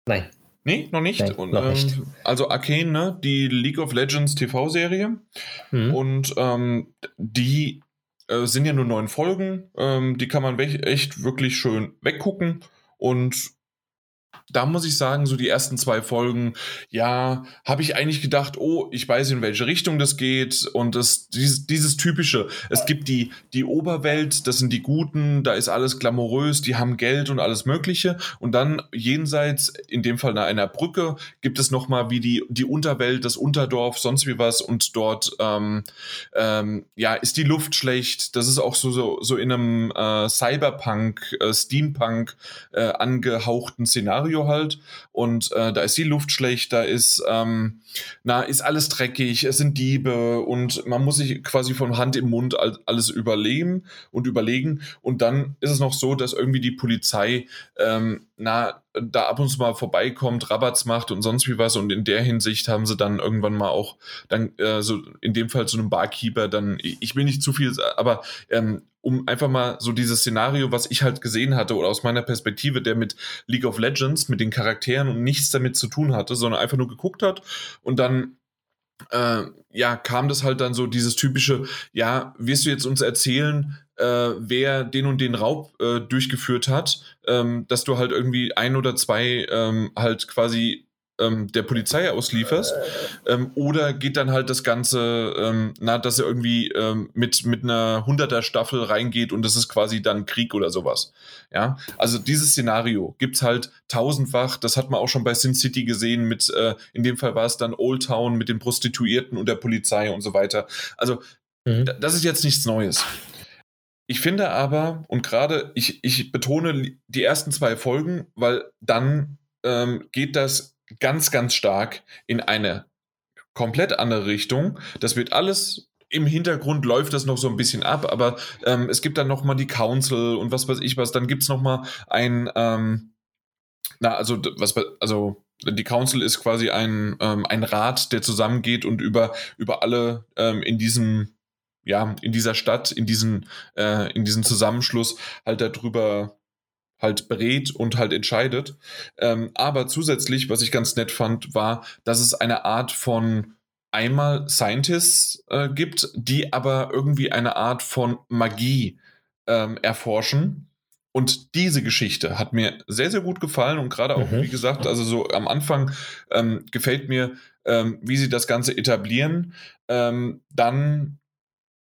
Nein. Nee, noch nicht. Nein, und, noch nicht. Ähm, also Arcane, ne? die League of Legends TV-Serie. Mhm. Und ähm, die äh, sind ja nur neun Folgen. Ähm, die kann man echt wirklich schön weggucken. Und da muss ich sagen, so die ersten zwei Folgen, ja, habe ich eigentlich gedacht, oh, ich weiß, in welche Richtung das geht. Und das, dieses, dieses typische, es gibt die, die Oberwelt, das sind die Guten, da ist alles glamourös, die haben Geld und alles Mögliche. Und dann jenseits, in dem Fall nach einer Brücke, gibt es nochmal wie die, die Unterwelt, das Unterdorf, sonst wie was. Und dort, ähm, ähm, ja, ist die Luft schlecht. Das ist auch so, so, so in einem äh, Cyberpunk, äh, Steampunk äh, angehauchten Szenario Studio halt. Und äh, da ist die Luft schlecht, da ist, ähm, na, ist alles dreckig, es sind Diebe und man muss sich quasi von Hand im Mund alles überleben und überlegen. Und dann ist es noch so, dass irgendwie die Polizei, ähm, na, da ab und zu mal vorbeikommt, Rabatz macht und sonst wie was. Und in der Hinsicht haben sie dann irgendwann mal auch dann äh, so in dem Fall zu einem Barkeeper dann, ich will nicht zu viel, aber ähm, um einfach mal so dieses Szenario, was ich halt gesehen hatte oder aus meiner Perspektive, der mit League of Legends, mit den Charakteren und nichts damit zu tun hatte, sondern einfach nur geguckt hat und dann äh, ja, kam das halt dann so dieses typische, ja, wirst du jetzt uns erzählen, äh, wer den und den Raub äh, durchgeführt hat, ähm, dass du halt irgendwie ein oder zwei ähm, halt quasi ähm, der Polizei auslieferst, ähm, oder geht dann halt das Ganze, ähm, na, dass er irgendwie ähm, mit, mit einer 100er Staffel reingeht und das ist quasi dann Krieg oder sowas. Ja, also dieses Szenario gibt es halt tausendfach, das hat man auch schon bei Sin City gesehen, mit, äh, in dem Fall war es dann Old Town mit den Prostituierten und der Polizei und so weiter. Also, mhm. das ist jetzt nichts Neues. Ich finde aber, und gerade ich, ich betone die ersten zwei Folgen, weil dann ähm, geht das ganz, ganz stark in eine komplett andere Richtung. Das wird alles im Hintergrund läuft das noch so ein bisschen ab, aber ähm, es gibt dann noch mal die Council und was weiß ich was. Dann gibt es noch mal ein, ähm, na also was also die Council ist quasi ein, ähm, ein Rat, der zusammengeht und über über alle ähm, in diesem ja in dieser Stadt in diesen äh, in diesem Zusammenschluss halt darüber halt berät und halt entscheidet. Ähm, aber zusätzlich, was ich ganz nett fand, war, dass es eine Art von einmal Scientists äh, gibt, die aber irgendwie eine Art von Magie ähm, erforschen. Und diese Geschichte hat mir sehr, sehr gut gefallen und gerade auch, mhm. wie gesagt, also so am Anfang ähm, gefällt mir, ähm, wie sie das Ganze etablieren. Ähm, dann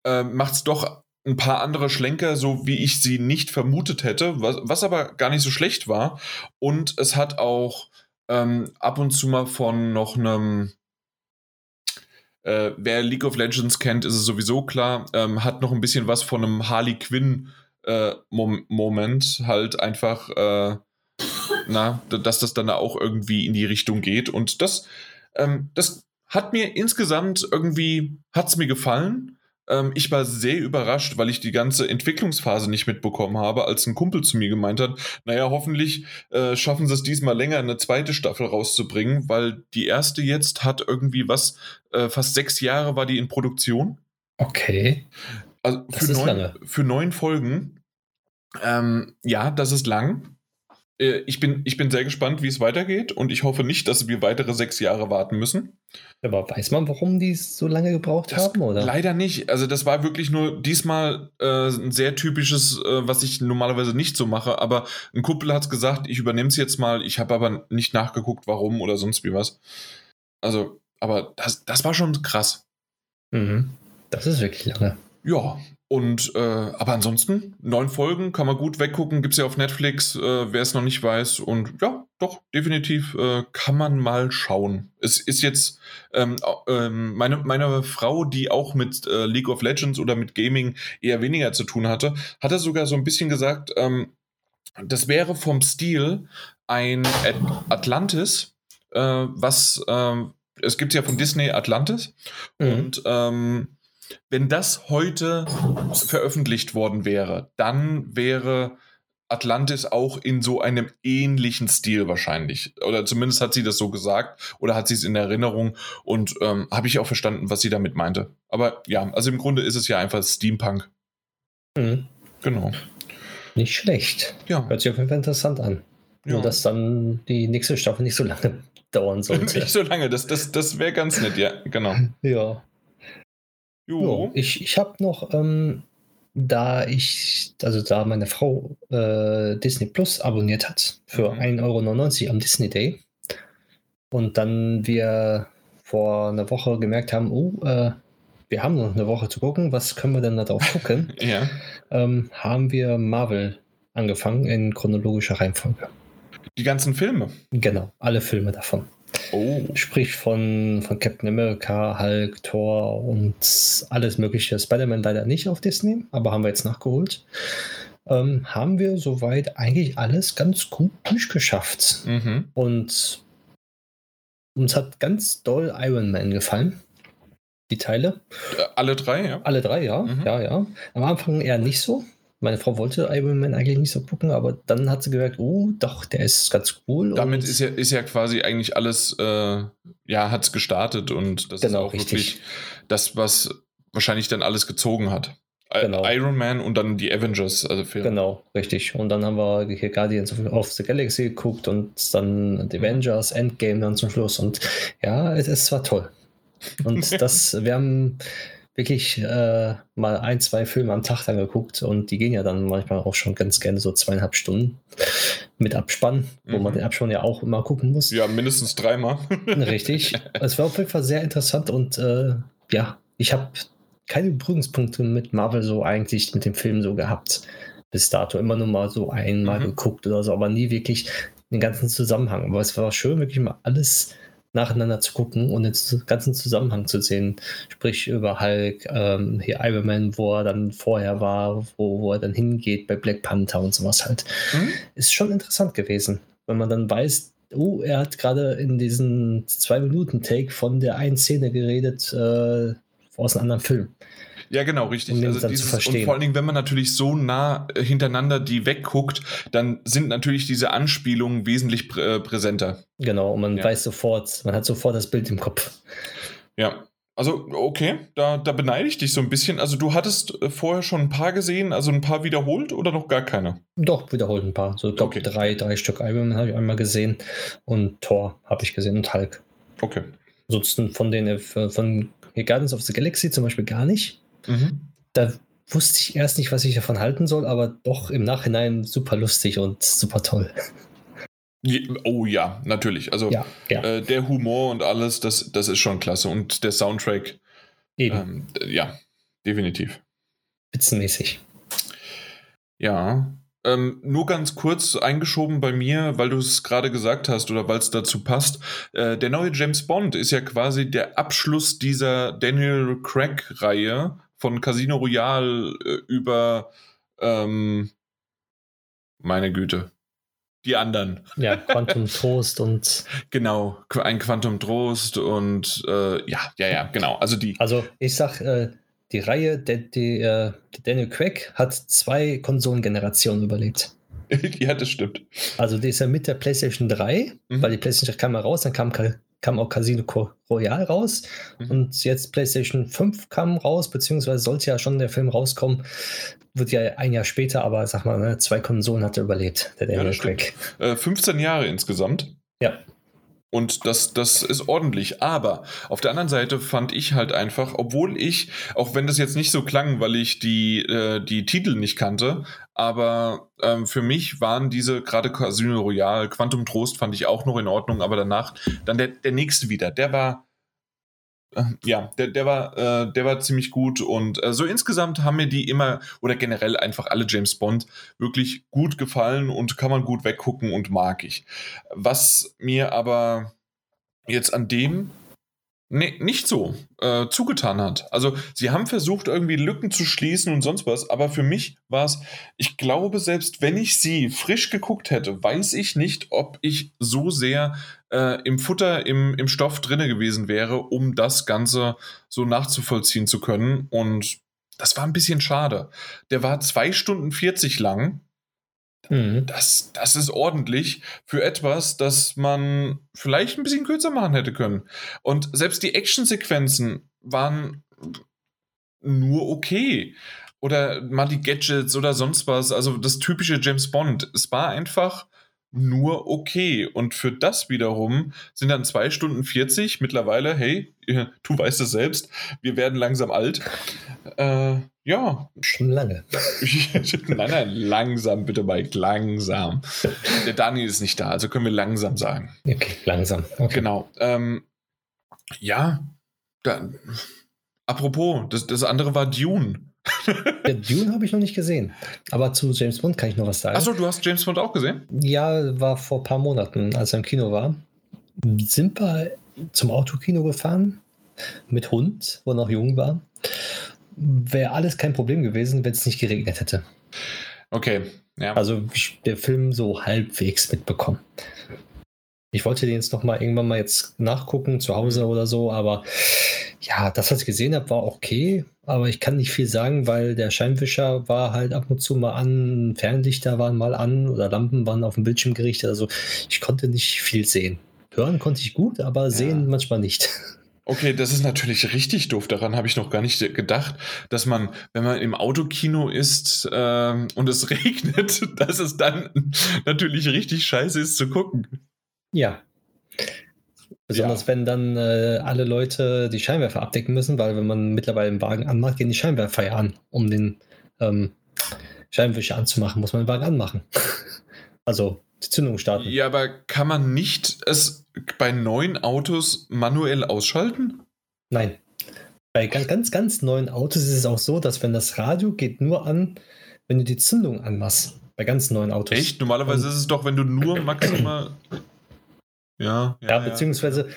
äh, macht es doch ein paar andere Schlenker, so wie ich sie nicht vermutet hätte, was, was aber gar nicht so schlecht war. Und es hat auch ähm, ab und zu mal von noch einem, äh, wer League of Legends kennt, ist es sowieso klar, ähm, hat noch ein bisschen was von einem Harley Quinn äh, Mom Moment, halt einfach, äh, na, dass das dann auch irgendwie in die Richtung geht. Und das, ähm, das hat mir insgesamt irgendwie, hat es mir gefallen. Ähm, ich war sehr überrascht, weil ich die ganze Entwicklungsphase nicht mitbekommen habe, als ein Kumpel zu mir gemeint hat, naja, hoffentlich äh, schaffen sie es diesmal länger, eine zweite Staffel rauszubringen, weil die erste jetzt hat irgendwie was, äh, fast sechs Jahre war die in Produktion. Okay. Also für, neun, für neun Folgen. Ähm, ja, das ist lang. Äh, ich bin, ich bin sehr gespannt, wie es weitergeht und ich hoffe nicht, dass wir weitere sechs Jahre warten müssen. Aber weiß man, warum die so lange gebraucht das haben? Oder? Leider nicht. Also das war wirklich nur diesmal äh, ein sehr typisches, äh, was ich normalerweise nicht so mache. Aber ein Kumpel hat es gesagt, ich übernehme es jetzt mal. Ich habe aber nicht nachgeguckt, warum oder sonst wie was. Also, aber das, das war schon krass. Mhm. Das ist wirklich lange. Ja, und äh, aber ansonsten, neun Folgen kann man gut weggucken, gibt es ja auf Netflix, äh, wer es noch nicht weiß. Und ja, doch, definitiv äh, kann man mal schauen. Es ist jetzt ähm, ähm, meine, meine Frau, die auch mit äh, League of Legends oder mit Gaming eher weniger zu tun hatte, hatte sogar so ein bisschen gesagt, ähm, das wäre vom Stil ein Atlantis, äh, was ähm, es gibt ja von Disney Atlantis. Mhm. Und ähm, wenn das heute veröffentlicht worden wäre, dann wäre Atlantis auch in so einem ähnlichen Stil wahrscheinlich. Oder zumindest hat sie das so gesagt oder hat sie es in Erinnerung und ähm, habe ich auch verstanden, was sie damit meinte. Aber ja, also im Grunde ist es ja einfach Steampunk. Mhm. Genau. Nicht schlecht. Ja. Hört sich auf jeden Fall interessant an. Ja. Nur, dass dann die nächste Staffel nicht so lange dauern sollte. nicht so lange, das, das, das wäre ganz nett, ja, genau. ja. Jo. Jo, ich ich habe noch ähm, da ich, also da meine Frau äh, Disney Plus abonniert hat für mhm. 1,99 Euro am Disney Day und dann wir vor einer Woche gemerkt haben, oh, äh, wir haben noch eine Woche zu gucken, was können wir denn da drauf gucken? ja. Ähm, haben wir Marvel angefangen in chronologischer Reihenfolge. Die ganzen Filme? Genau, alle Filme davon. Oh. Sprich von, von Captain America, Hulk, Thor und alles Mögliche. Spider-Man leider nicht auf Disney, aber haben wir jetzt nachgeholt. Ähm, haben wir soweit eigentlich alles ganz gut durchgeschafft. Mhm. Und uns hat ganz doll Iron Man gefallen. Die Teile. Äh, alle drei, ja. Alle drei, ja. Mhm. Ja, ja. Am Anfang eher nicht so. Meine Frau wollte Iron Man eigentlich nicht so gucken, aber dann hat sie gemerkt, oh, doch, der ist ganz cool. Damit ist ja, ist ja quasi eigentlich alles, äh, ja, hat es gestartet und das genau, ist auch richtig. wirklich das, was wahrscheinlich dann alles gezogen hat. Genau. Iron Man und dann die Avengers, also Filme. Genau, richtig. Und dann haben wir hier Guardians of the Galaxy geguckt und dann die mhm. Avengers, Endgame dann zum Schluss. Und ja, es, es war toll. Und das, wir haben wirklich äh, mal ein, zwei Filme am Tag dann geguckt und die gehen ja dann manchmal auch schon ganz gerne so zweieinhalb Stunden mit Abspann, wo mhm. man den Abspann ja auch immer gucken muss. Ja, mindestens dreimal. Richtig. Es war auf jeden Fall sehr interessant und äh, ja, ich habe keine Berührungspunkte mit Marvel so eigentlich mit dem Film so gehabt. Bis dato immer nur mal so einmal mhm. geguckt oder so, aber nie wirklich den ganzen Zusammenhang. Aber es war schön, wirklich mal alles nacheinander zu gucken und den ganzen Zusammenhang zu sehen. Sprich über Hulk, ähm, hier Iron Man, wo er dann vorher war, wo, wo er dann hingeht bei Black Panther und sowas halt. Mhm. Ist schon interessant gewesen, wenn man dann weiß, oh, er hat gerade in diesen zwei Minuten Take von der einen Szene geredet äh, aus einem anderen Film. Ja, genau, richtig. Um also dieses, und vor allen Dingen, wenn man natürlich so nah äh, hintereinander die wegguckt, dann sind natürlich diese Anspielungen wesentlich prä äh, präsenter. Genau, und man ja. weiß sofort, man hat sofort das Bild im Kopf. Ja, also, okay, da, da beneide ich dich so ein bisschen. Also, du hattest äh, vorher schon ein paar gesehen, also ein paar wiederholt oder noch gar keine? Doch, wiederholt ein paar. So, ich glaube, okay. drei, drei Stück Iron habe ich einmal gesehen und Thor habe ich gesehen und Hulk. Okay. Ansonsten von den von Guardians of the Galaxy zum Beispiel gar nicht. Mhm. Da wusste ich erst nicht, was ich davon halten soll, aber doch im Nachhinein super lustig und super toll. Oh ja, natürlich. Also ja, ja. Äh, der Humor und alles, das, das ist schon klasse. Und der Soundtrack, Eben. Ähm, ja, definitiv. Spitzenmäßig. Ja, ähm, nur ganz kurz eingeschoben bei mir, weil du es gerade gesagt hast oder weil es dazu passt. Äh, der neue James Bond ist ja quasi der Abschluss dieser Daniel Craig-Reihe von Casino Royale äh, über ähm, meine Güte. Die anderen. Ja, Quantum Trost und. Genau, ein Quantum Trost und äh, ja, ja, ja, genau. Also die. Also ich sag, äh, die Reihe, der, die, äh, Daniel Craig hat zwei Konsolengenerationen überlebt. ja, das stimmt. Also die ist ja mit der PlayStation 3, mhm. weil die PlayStation 3 kam mal raus, dann kam, kam auch Casino Royale raus mhm. und jetzt PlayStation 5 kam raus, beziehungsweise sollte ja schon der Film rauskommen. Wird ja ein Jahr später, aber sag mal, ne, zwei Konsolen hat er überlebt, der Daniel ja, Craig. Äh, 15 Jahre insgesamt. Ja. Und das, das ist ordentlich. Aber auf der anderen Seite fand ich halt einfach, obwohl ich, auch wenn das jetzt nicht so klang, weil ich die, äh, die Titel nicht kannte, aber ähm, für mich waren diese gerade Casino Royale, Quantum Trost fand ich auch noch in Ordnung, aber danach dann der, der nächste wieder, der war ja, der, der, war, äh, der war ziemlich gut und äh, so insgesamt haben mir die immer oder generell einfach alle James Bond wirklich gut gefallen und kann man gut weggucken und mag ich. Was mir aber jetzt an dem nee, nicht so äh, zugetan hat. Also sie haben versucht, irgendwie Lücken zu schließen und sonst was, aber für mich war es, ich glaube, selbst wenn ich sie frisch geguckt hätte, weiß ich nicht, ob ich so sehr äh, im Futter, im, im Stoff drinne gewesen wäre, um das Ganze so nachzuvollziehen zu können. Und das war ein bisschen schade. Der war zwei Stunden 40 lang Mhm. Das, das ist ordentlich für etwas, das man vielleicht ein bisschen kürzer machen hätte können. Und selbst die Actionsequenzen waren nur okay. Oder mal die Gadgets oder sonst was. Also das typische James Bond. Es war einfach nur okay. Und für das wiederum sind dann zwei Stunden 40 mittlerweile, hey, du weißt es selbst, wir werden langsam alt. Äh, ja. Schon lange. nein, nein, langsam, bitte Mike, langsam. Der Daniel ist nicht da, also können wir langsam sagen. Okay, langsam. Okay. Genau. Ähm, ja, dann. Apropos, das, das andere war Dune. ja, Dune habe ich noch nicht gesehen. Aber zu James Bond kann ich noch was sagen. Achso, du hast James Bond auch gesehen? Ja, war vor ein paar Monaten, als er im Kino war. Sind wir zum Autokino gefahren mit Hund, wo er noch jung war. Wäre alles kein Problem gewesen, wenn es nicht geregnet hätte. Okay, ja. Also der Film so halbwegs mitbekommen. Ich wollte den jetzt noch mal irgendwann mal jetzt nachgucken, zu Hause oder so, aber ja, das, was ich gesehen habe, war okay, aber ich kann nicht viel sagen, weil der Scheinwischer war halt ab und zu mal an, Fernlichter waren mal an oder Lampen waren auf dem Bildschirm gerichtet. Also ich konnte nicht viel sehen. Hören konnte ich gut, aber ja. sehen manchmal nicht. Okay, das ist natürlich richtig doof. Daran habe ich noch gar nicht gedacht, dass man, wenn man im Autokino ist äh, und es regnet, dass es dann natürlich richtig scheiße ist zu gucken. Ja. Besonders ja. wenn dann äh, alle Leute die Scheinwerfer abdecken müssen, weil wenn man mittlerweile im Wagen anmacht, gehen die Scheinwerfer ja an, um den ähm, Scheinwischer anzumachen, muss man den Wagen anmachen. also die Zündung starten. Ja, aber kann man nicht es bei neuen Autos manuell ausschalten? Nein. Bei ganz, ganz, ganz neuen Autos ist es auch so, dass wenn das Radio geht nur an, wenn du die Zündung anmachst. Bei ganz neuen Autos. Echt? Normalerweise Und, ist es doch, wenn du nur maximal ja, ja, ja beziehungsweise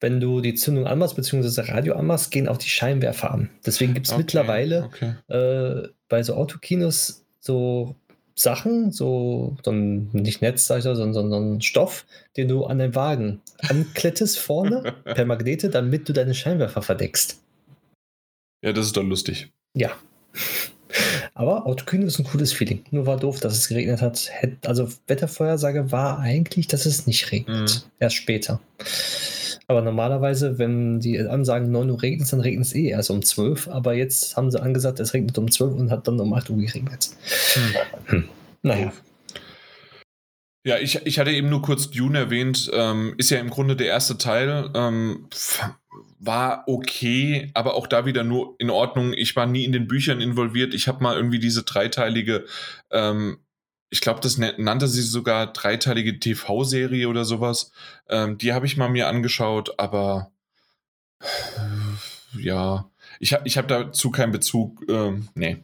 wenn du die Zündung anmachst, beziehungsweise Radio anmachst, gehen auch die Scheinwerfer an. Deswegen gibt es okay, mittlerweile okay. Äh, bei so Autokinos so Sachen, so, ein, nicht Netzzeicher, sondern, sondern Stoff, den du an den Wagen anklettest vorne per Magnete, damit du deine Scheinwerfer verdeckst. Ja, das ist doch lustig. Ja. Aber Autokühne ist ein cooles Feeling. Nur war doof, dass es geregnet hat. Also Wettervorhersage war eigentlich, dass es nicht regnet. Mhm. Erst später. Aber normalerweise, wenn die Ansagen 9 Uhr regnet, dann regnet es eh erst um 12. Aber jetzt haben sie angesagt, es regnet um 12 und hat dann um 8 Uhr geregnet. Mhm. Hm. Naja. Ja, ich, ich hatte eben nur kurz Dune erwähnt. Ähm, ist ja im Grunde der erste Teil. Ähm, war okay, aber auch da wieder nur in Ordnung. Ich war nie in den Büchern involviert. Ich habe mal irgendwie diese dreiteilige, ähm, ich glaube, das nannte sie sogar dreiteilige TV-Serie oder sowas. Ähm, die habe ich mal mir angeschaut, aber äh, ja, ich habe ich hab dazu keinen Bezug. Ähm, nee.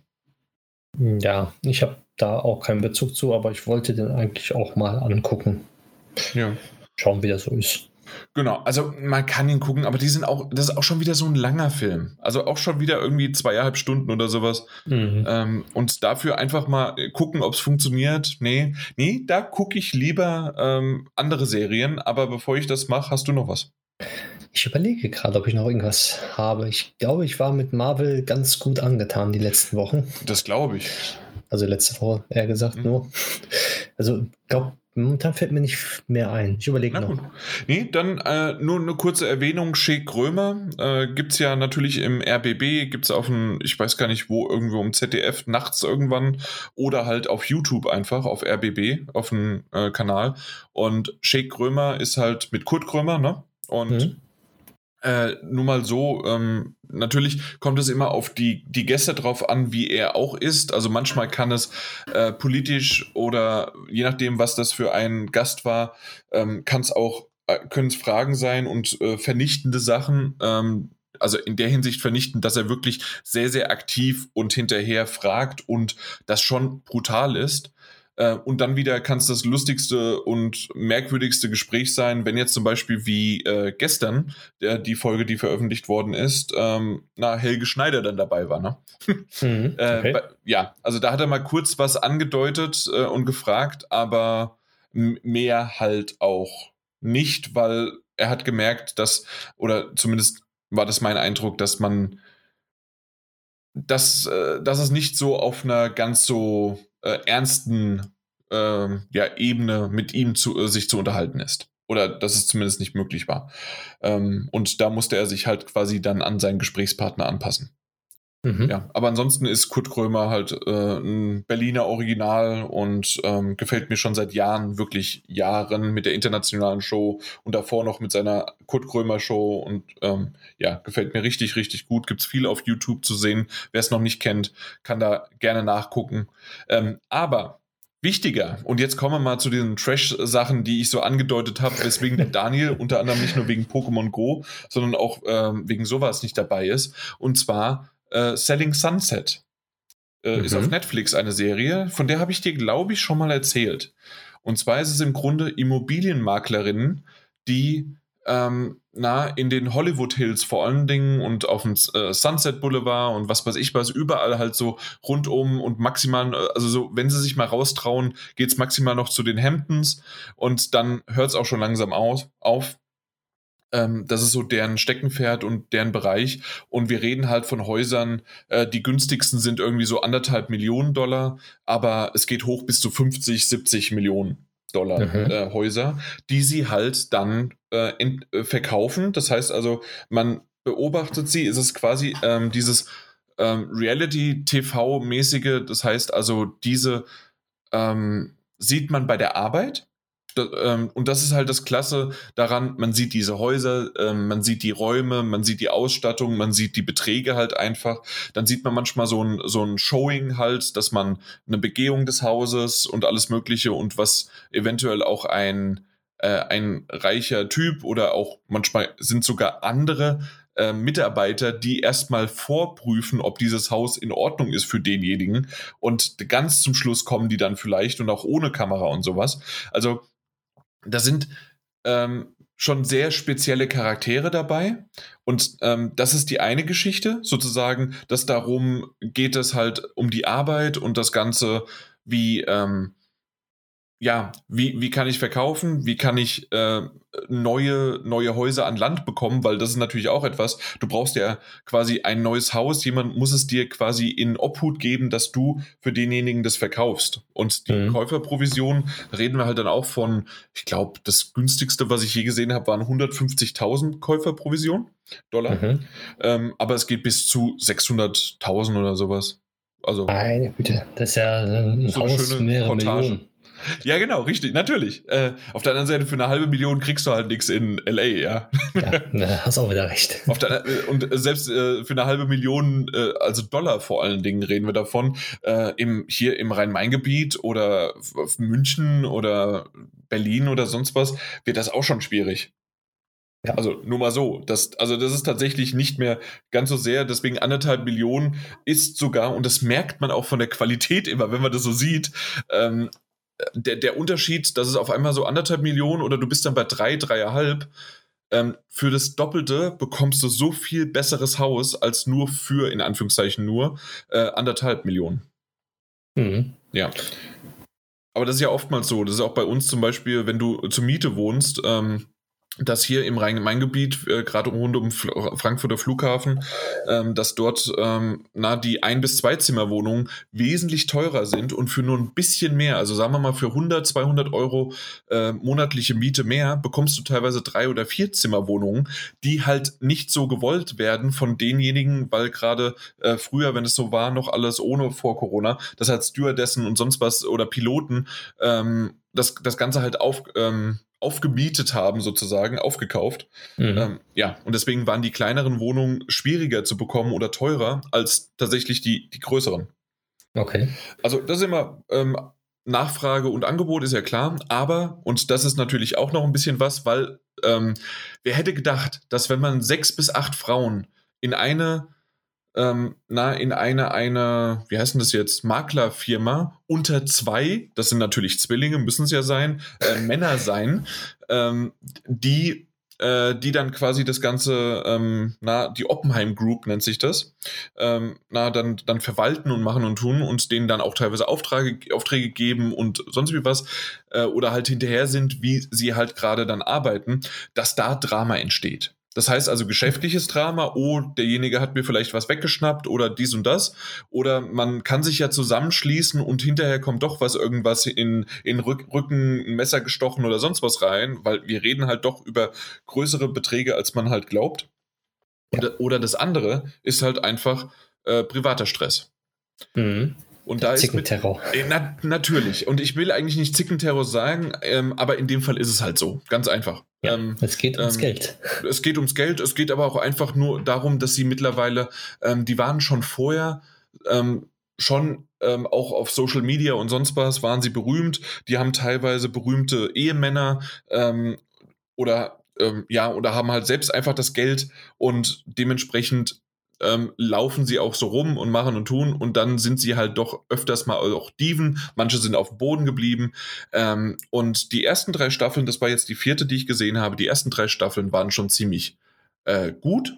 Ja, ich habe da auch keinen Bezug zu, aber ich wollte den eigentlich auch mal angucken. Ja. Schauen, wie das so ist. Genau, also man kann ihn gucken, aber die sind auch, das ist auch schon wieder so ein langer Film. Also auch schon wieder irgendwie zweieinhalb Stunden oder sowas. Mhm. Ähm, und dafür einfach mal gucken, ob es funktioniert. Nee, nee, da gucke ich lieber ähm, andere Serien, aber bevor ich das mache, hast du noch was? Ich überlege gerade, ob ich noch irgendwas habe. Ich glaube, ich war mit Marvel ganz gut angetan die letzten Wochen. Das glaube ich. Also letzte Woche, eher gesagt, mhm. nur. Also, ich glaube, momentan fällt mir nicht mehr ein. Ich überlege noch. Nee, dann äh, nur eine kurze Erwähnung. Schick Römer äh, gibt es ja natürlich im RBB, gibt es auf dem, ich weiß gar nicht wo, irgendwo im ZDF, nachts irgendwann oder halt auf YouTube einfach, auf RBB, auf dem äh, Kanal. Und Shake Römer ist halt mit Kurt Krömer, ne? Und mhm. Äh, nur mal so, ähm, natürlich kommt es immer auf die, die Gäste drauf an, wie er auch ist. Also manchmal kann es äh, politisch oder je nachdem, was das für ein Gast war, ähm, kann es auch, äh, können es Fragen sein und äh, vernichtende Sachen. Ähm, also in der Hinsicht vernichtend, dass er wirklich sehr, sehr aktiv und hinterher fragt und das schon brutal ist. Äh, und dann wieder kann es das lustigste und merkwürdigste Gespräch sein, wenn jetzt zum Beispiel wie äh, gestern der, die Folge, die veröffentlicht worden ist, ähm, na, Helge Schneider dann dabei war, ne? Mhm, äh, okay. äh, ja, also da hat er mal kurz was angedeutet äh, und gefragt, aber mehr halt auch nicht, weil er hat gemerkt, dass, oder zumindest war das mein Eindruck, dass man dass, äh, dass es nicht so auf einer ganz so äh, ernsten äh, ja, Ebene mit ihm zu, äh, sich zu unterhalten ist. Oder dass es zumindest nicht möglich war. Ähm, und da musste er sich halt quasi dann an seinen Gesprächspartner anpassen. Mhm. Ja, aber ansonsten ist Kurt Krömer halt äh, ein Berliner Original und ähm, gefällt mir schon seit Jahren, wirklich Jahren mit der internationalen Show und davor noch mit seiner Kurt Krömer Show und ähm, ja, gefällt mir richtig, richtig gut. Gibt es viel auf YouTube zu sehen. Wer es noch nicht kennt, kann da gerne nachgucken. Ähm, aber wichtiger, und jetzt kommen wir mal zu den Trash-Sachen, die ich so angedeutet habe, weswegen der Daniel unter anderem nicht nur wegen Pokémon Go, sondern auch ähm, wegen sowas nicht dabei ist. Und zwar äh, Selling Sunset. Äh, mhm. Ist auf Netflix eine Serie, von der habe ich dir, glaube ich, schon mal erzählt. Und zwar ist es im Grunde Immobilienmaklerinnen, die ähm, na, in den Hollywood Hills vor allen Dingen und auf dem äh, Sunset Boulevard und was weiß ich was, überall halt so rundum und maximal, äh, also so, wenn sie sich mal raustrauen, geht es maximal noch zu den Hamptons und dann hört es auch schon langsam aus, auf. Ähm, das ist so deren Steckenpferd und deren Bereich. Und wir reden halt von Häusern, äh, die günstigsten sind irgendwie so anderthalb Millionen Dollar, aber es geht hoch bis zu 50, 70 Millionen Dollar mhm. äh, Häuser, die sie halt dann äh, in, äh, verkaufen. Das heißt also, man beobachtet sie, ist es quasi ähm, dieses ähm, Reality-TV-mäßige, das heißt also, diese ähm, sieht man bei der Arbeit das, ähm, und das ist halt das Klasse daran, man sieht diese Häuser, ähm, man sieht die Räume, man sieht die Ausstattung, man sieht die Beträge halt einfach. Dann sieht man manchmal so ein, so ein Showing halt, dass man eine Begehung des Hauses und alles Mögliche und was eventuell auch ein, äh, ein reicher Typ oder auch manchmal sind sogar andere äh, Mitarbeiter, die erstmal vorprüfen, ob dieses Haus in Ordnung ist für denjenigen. Und ganz zum Schluss kommen die dann vielleicht und auch ohne Kamera und sowas. Also da sind ähm, schon sehr spezielle Charaktere dabei. Und ähm, das ist die eine Geschichte, sozusagen, dass darum geht es halt um die Arbeit und das Ganze, wie, ähm, ja, wie, wie kann ich verkaufen, wie kann ich äh, neue, neue Häuser an Land bekommen, weil das ist natürlich auch etwas, du brauchst ja quasi ein neues Haus, jemand muss es dir quasi in Obhut geben, dass du für denjenigen das verkaufst. Und die mhm. Käuferprovision, reden wir halt dann auch von, ich glaube, das günstigste, was ich je gesehen habe, waren 150.000 Käuferprovision, Dollar. Mhm. Ähm, aber es geht bis zu 600.000 oder sowas. Also, Meine Güte, das ist ja ein so Haus mehrere Portage. Millionen. Ja, genau, richtig, natürlich. Äh, auf der anderen Seite, für eine halbe Million kriegst du halt nichts in LA, ja. Ja, hast auch wieder recht. Der, äh, und selbst äh, für eine halbe Million, äh, also Dollar vor allen Dingen reden wir davon, äh, im, hier im Rhein-Main-Gebiet oder München oder Berlin oder sonst was, wird das auch schon schwierig. Ja. Also nur mal so. Das, also das ist tatsächlich nicht mehr ganz so sehr. Deswegen anderthalb Millionen ist sogar, und das merkt man auch von der Qualität immer, wenn man das so sieht, ähm, der, der Unterschied, dass es auf einmal so anderthalb Millionen oder du bist dann bei drei, dreieinhalb, ähm, für das Doppelte bekommst du so viel besseres Haus als nur für, in Anführungszeichen nur, äh, anderthalb Millionen. Mhm. Ja. Aber das ist ja oftmals so. Das ist auch bei uns zum Beispiel, wenn du zur Miete wohnst, ähm, dass hier im Rhein-Main-Gebiet, äh, gerade rund um Fl Frankfurter Flughafen, ähm, dass dort ähm, na, die Ein- bis Zwei-Zimmer-Wohnungen wesentlich teurer sind und für nur ein bisschen mehr, also sagen wir mal für 100, 200 Euro äh, monatliche Miete mehr, bekommst du teilweise Drei- oder Vier-Zimmer-Wohnungen, die halt nicht so gewollt werden von denjenigen, weil gerade äh, früher, wenn es so war, noch alles ohne vor Corona, das heißt Stewardessen und sonst was oder Piloten, ähm, das, das Ganze halt auf, ähm, aufgemietet haben, sozusagen, aufgekauft. Mhm. Ähm, ja, und deswegen waren die kleineren Wohnungen schwieriger zu bekommen oder teurer als tatsächlich die, die größeren. Okay. Also das ist immer ähm, Nachfrage und Angebot ist ja klar, aber, und das ist natürlich auch noch ein bisschen was, weil ähm, wer hätte gedacht, dass wenn man sechs bis acht Frauen in eine ähm, na, in eine, eine, wie heißt denn das jetzt, Maklerfirma unter zwei, das sind natürlich Zwillinge, müssen es ja sein, äh, Männer sein, ähm, die äh, die dann quasi das Ganze, ähm, na, die Oppenheim Group nennt sich das, ähm, na, dann, dann verwalten und machen und tun und denen dann auch teilweise Aufträge, Aufträge geben und sonst wie was, äh, oder halt hinterher sind, wie sie halt gerade dann arbeiten, dass da Drama entsteht. Das heißt also geschäftliches Drama, oh, derjenige hat mir vielleicht was weggeschnappt oder dies und das. Oder man kann sich ja zusammenschließen und hinterher kommt doch was irgendwas in, in Rücken, ein Messer gestochen oder sonst was rein, weil wir reden halt doch über größere Beträge, als man halt glaubt. Ja. Oder, oder das andere ist halt einfach, äh, privater Stress. Mhm. Und da Zickenterror. ist mit, äh, na, natürlich. Und ich will eigentlich nicht Zickenterror sagen, ähm, aber in dem Fall ist es halt so. Ganz einfach. Ja, ähm, es geht ums ähm, Geld. Es geht ums Geld. Es geht aber auch einfach nur darum, dass sie mittlerweile, ähm, die waren schon vorher ähm, schon ähm, auch auf Social Media und sonst was waren sie berühmt. Die haben teilweise berühmte Ehemänner oder ja, oder haben halt selbst einfach das Geld und dementsprechend ähm, laufen sie auch so rum und machen und tun und dann sind sie halt doch öfters mal auch Dieven. Manche sind auf dem Boden geblieben. Ähm, und die ersten drei Staffeln, das war jetzt die vierte, die ich gesehen habe, die ersten drei Staffeln waren schon ziemlich äh, gut.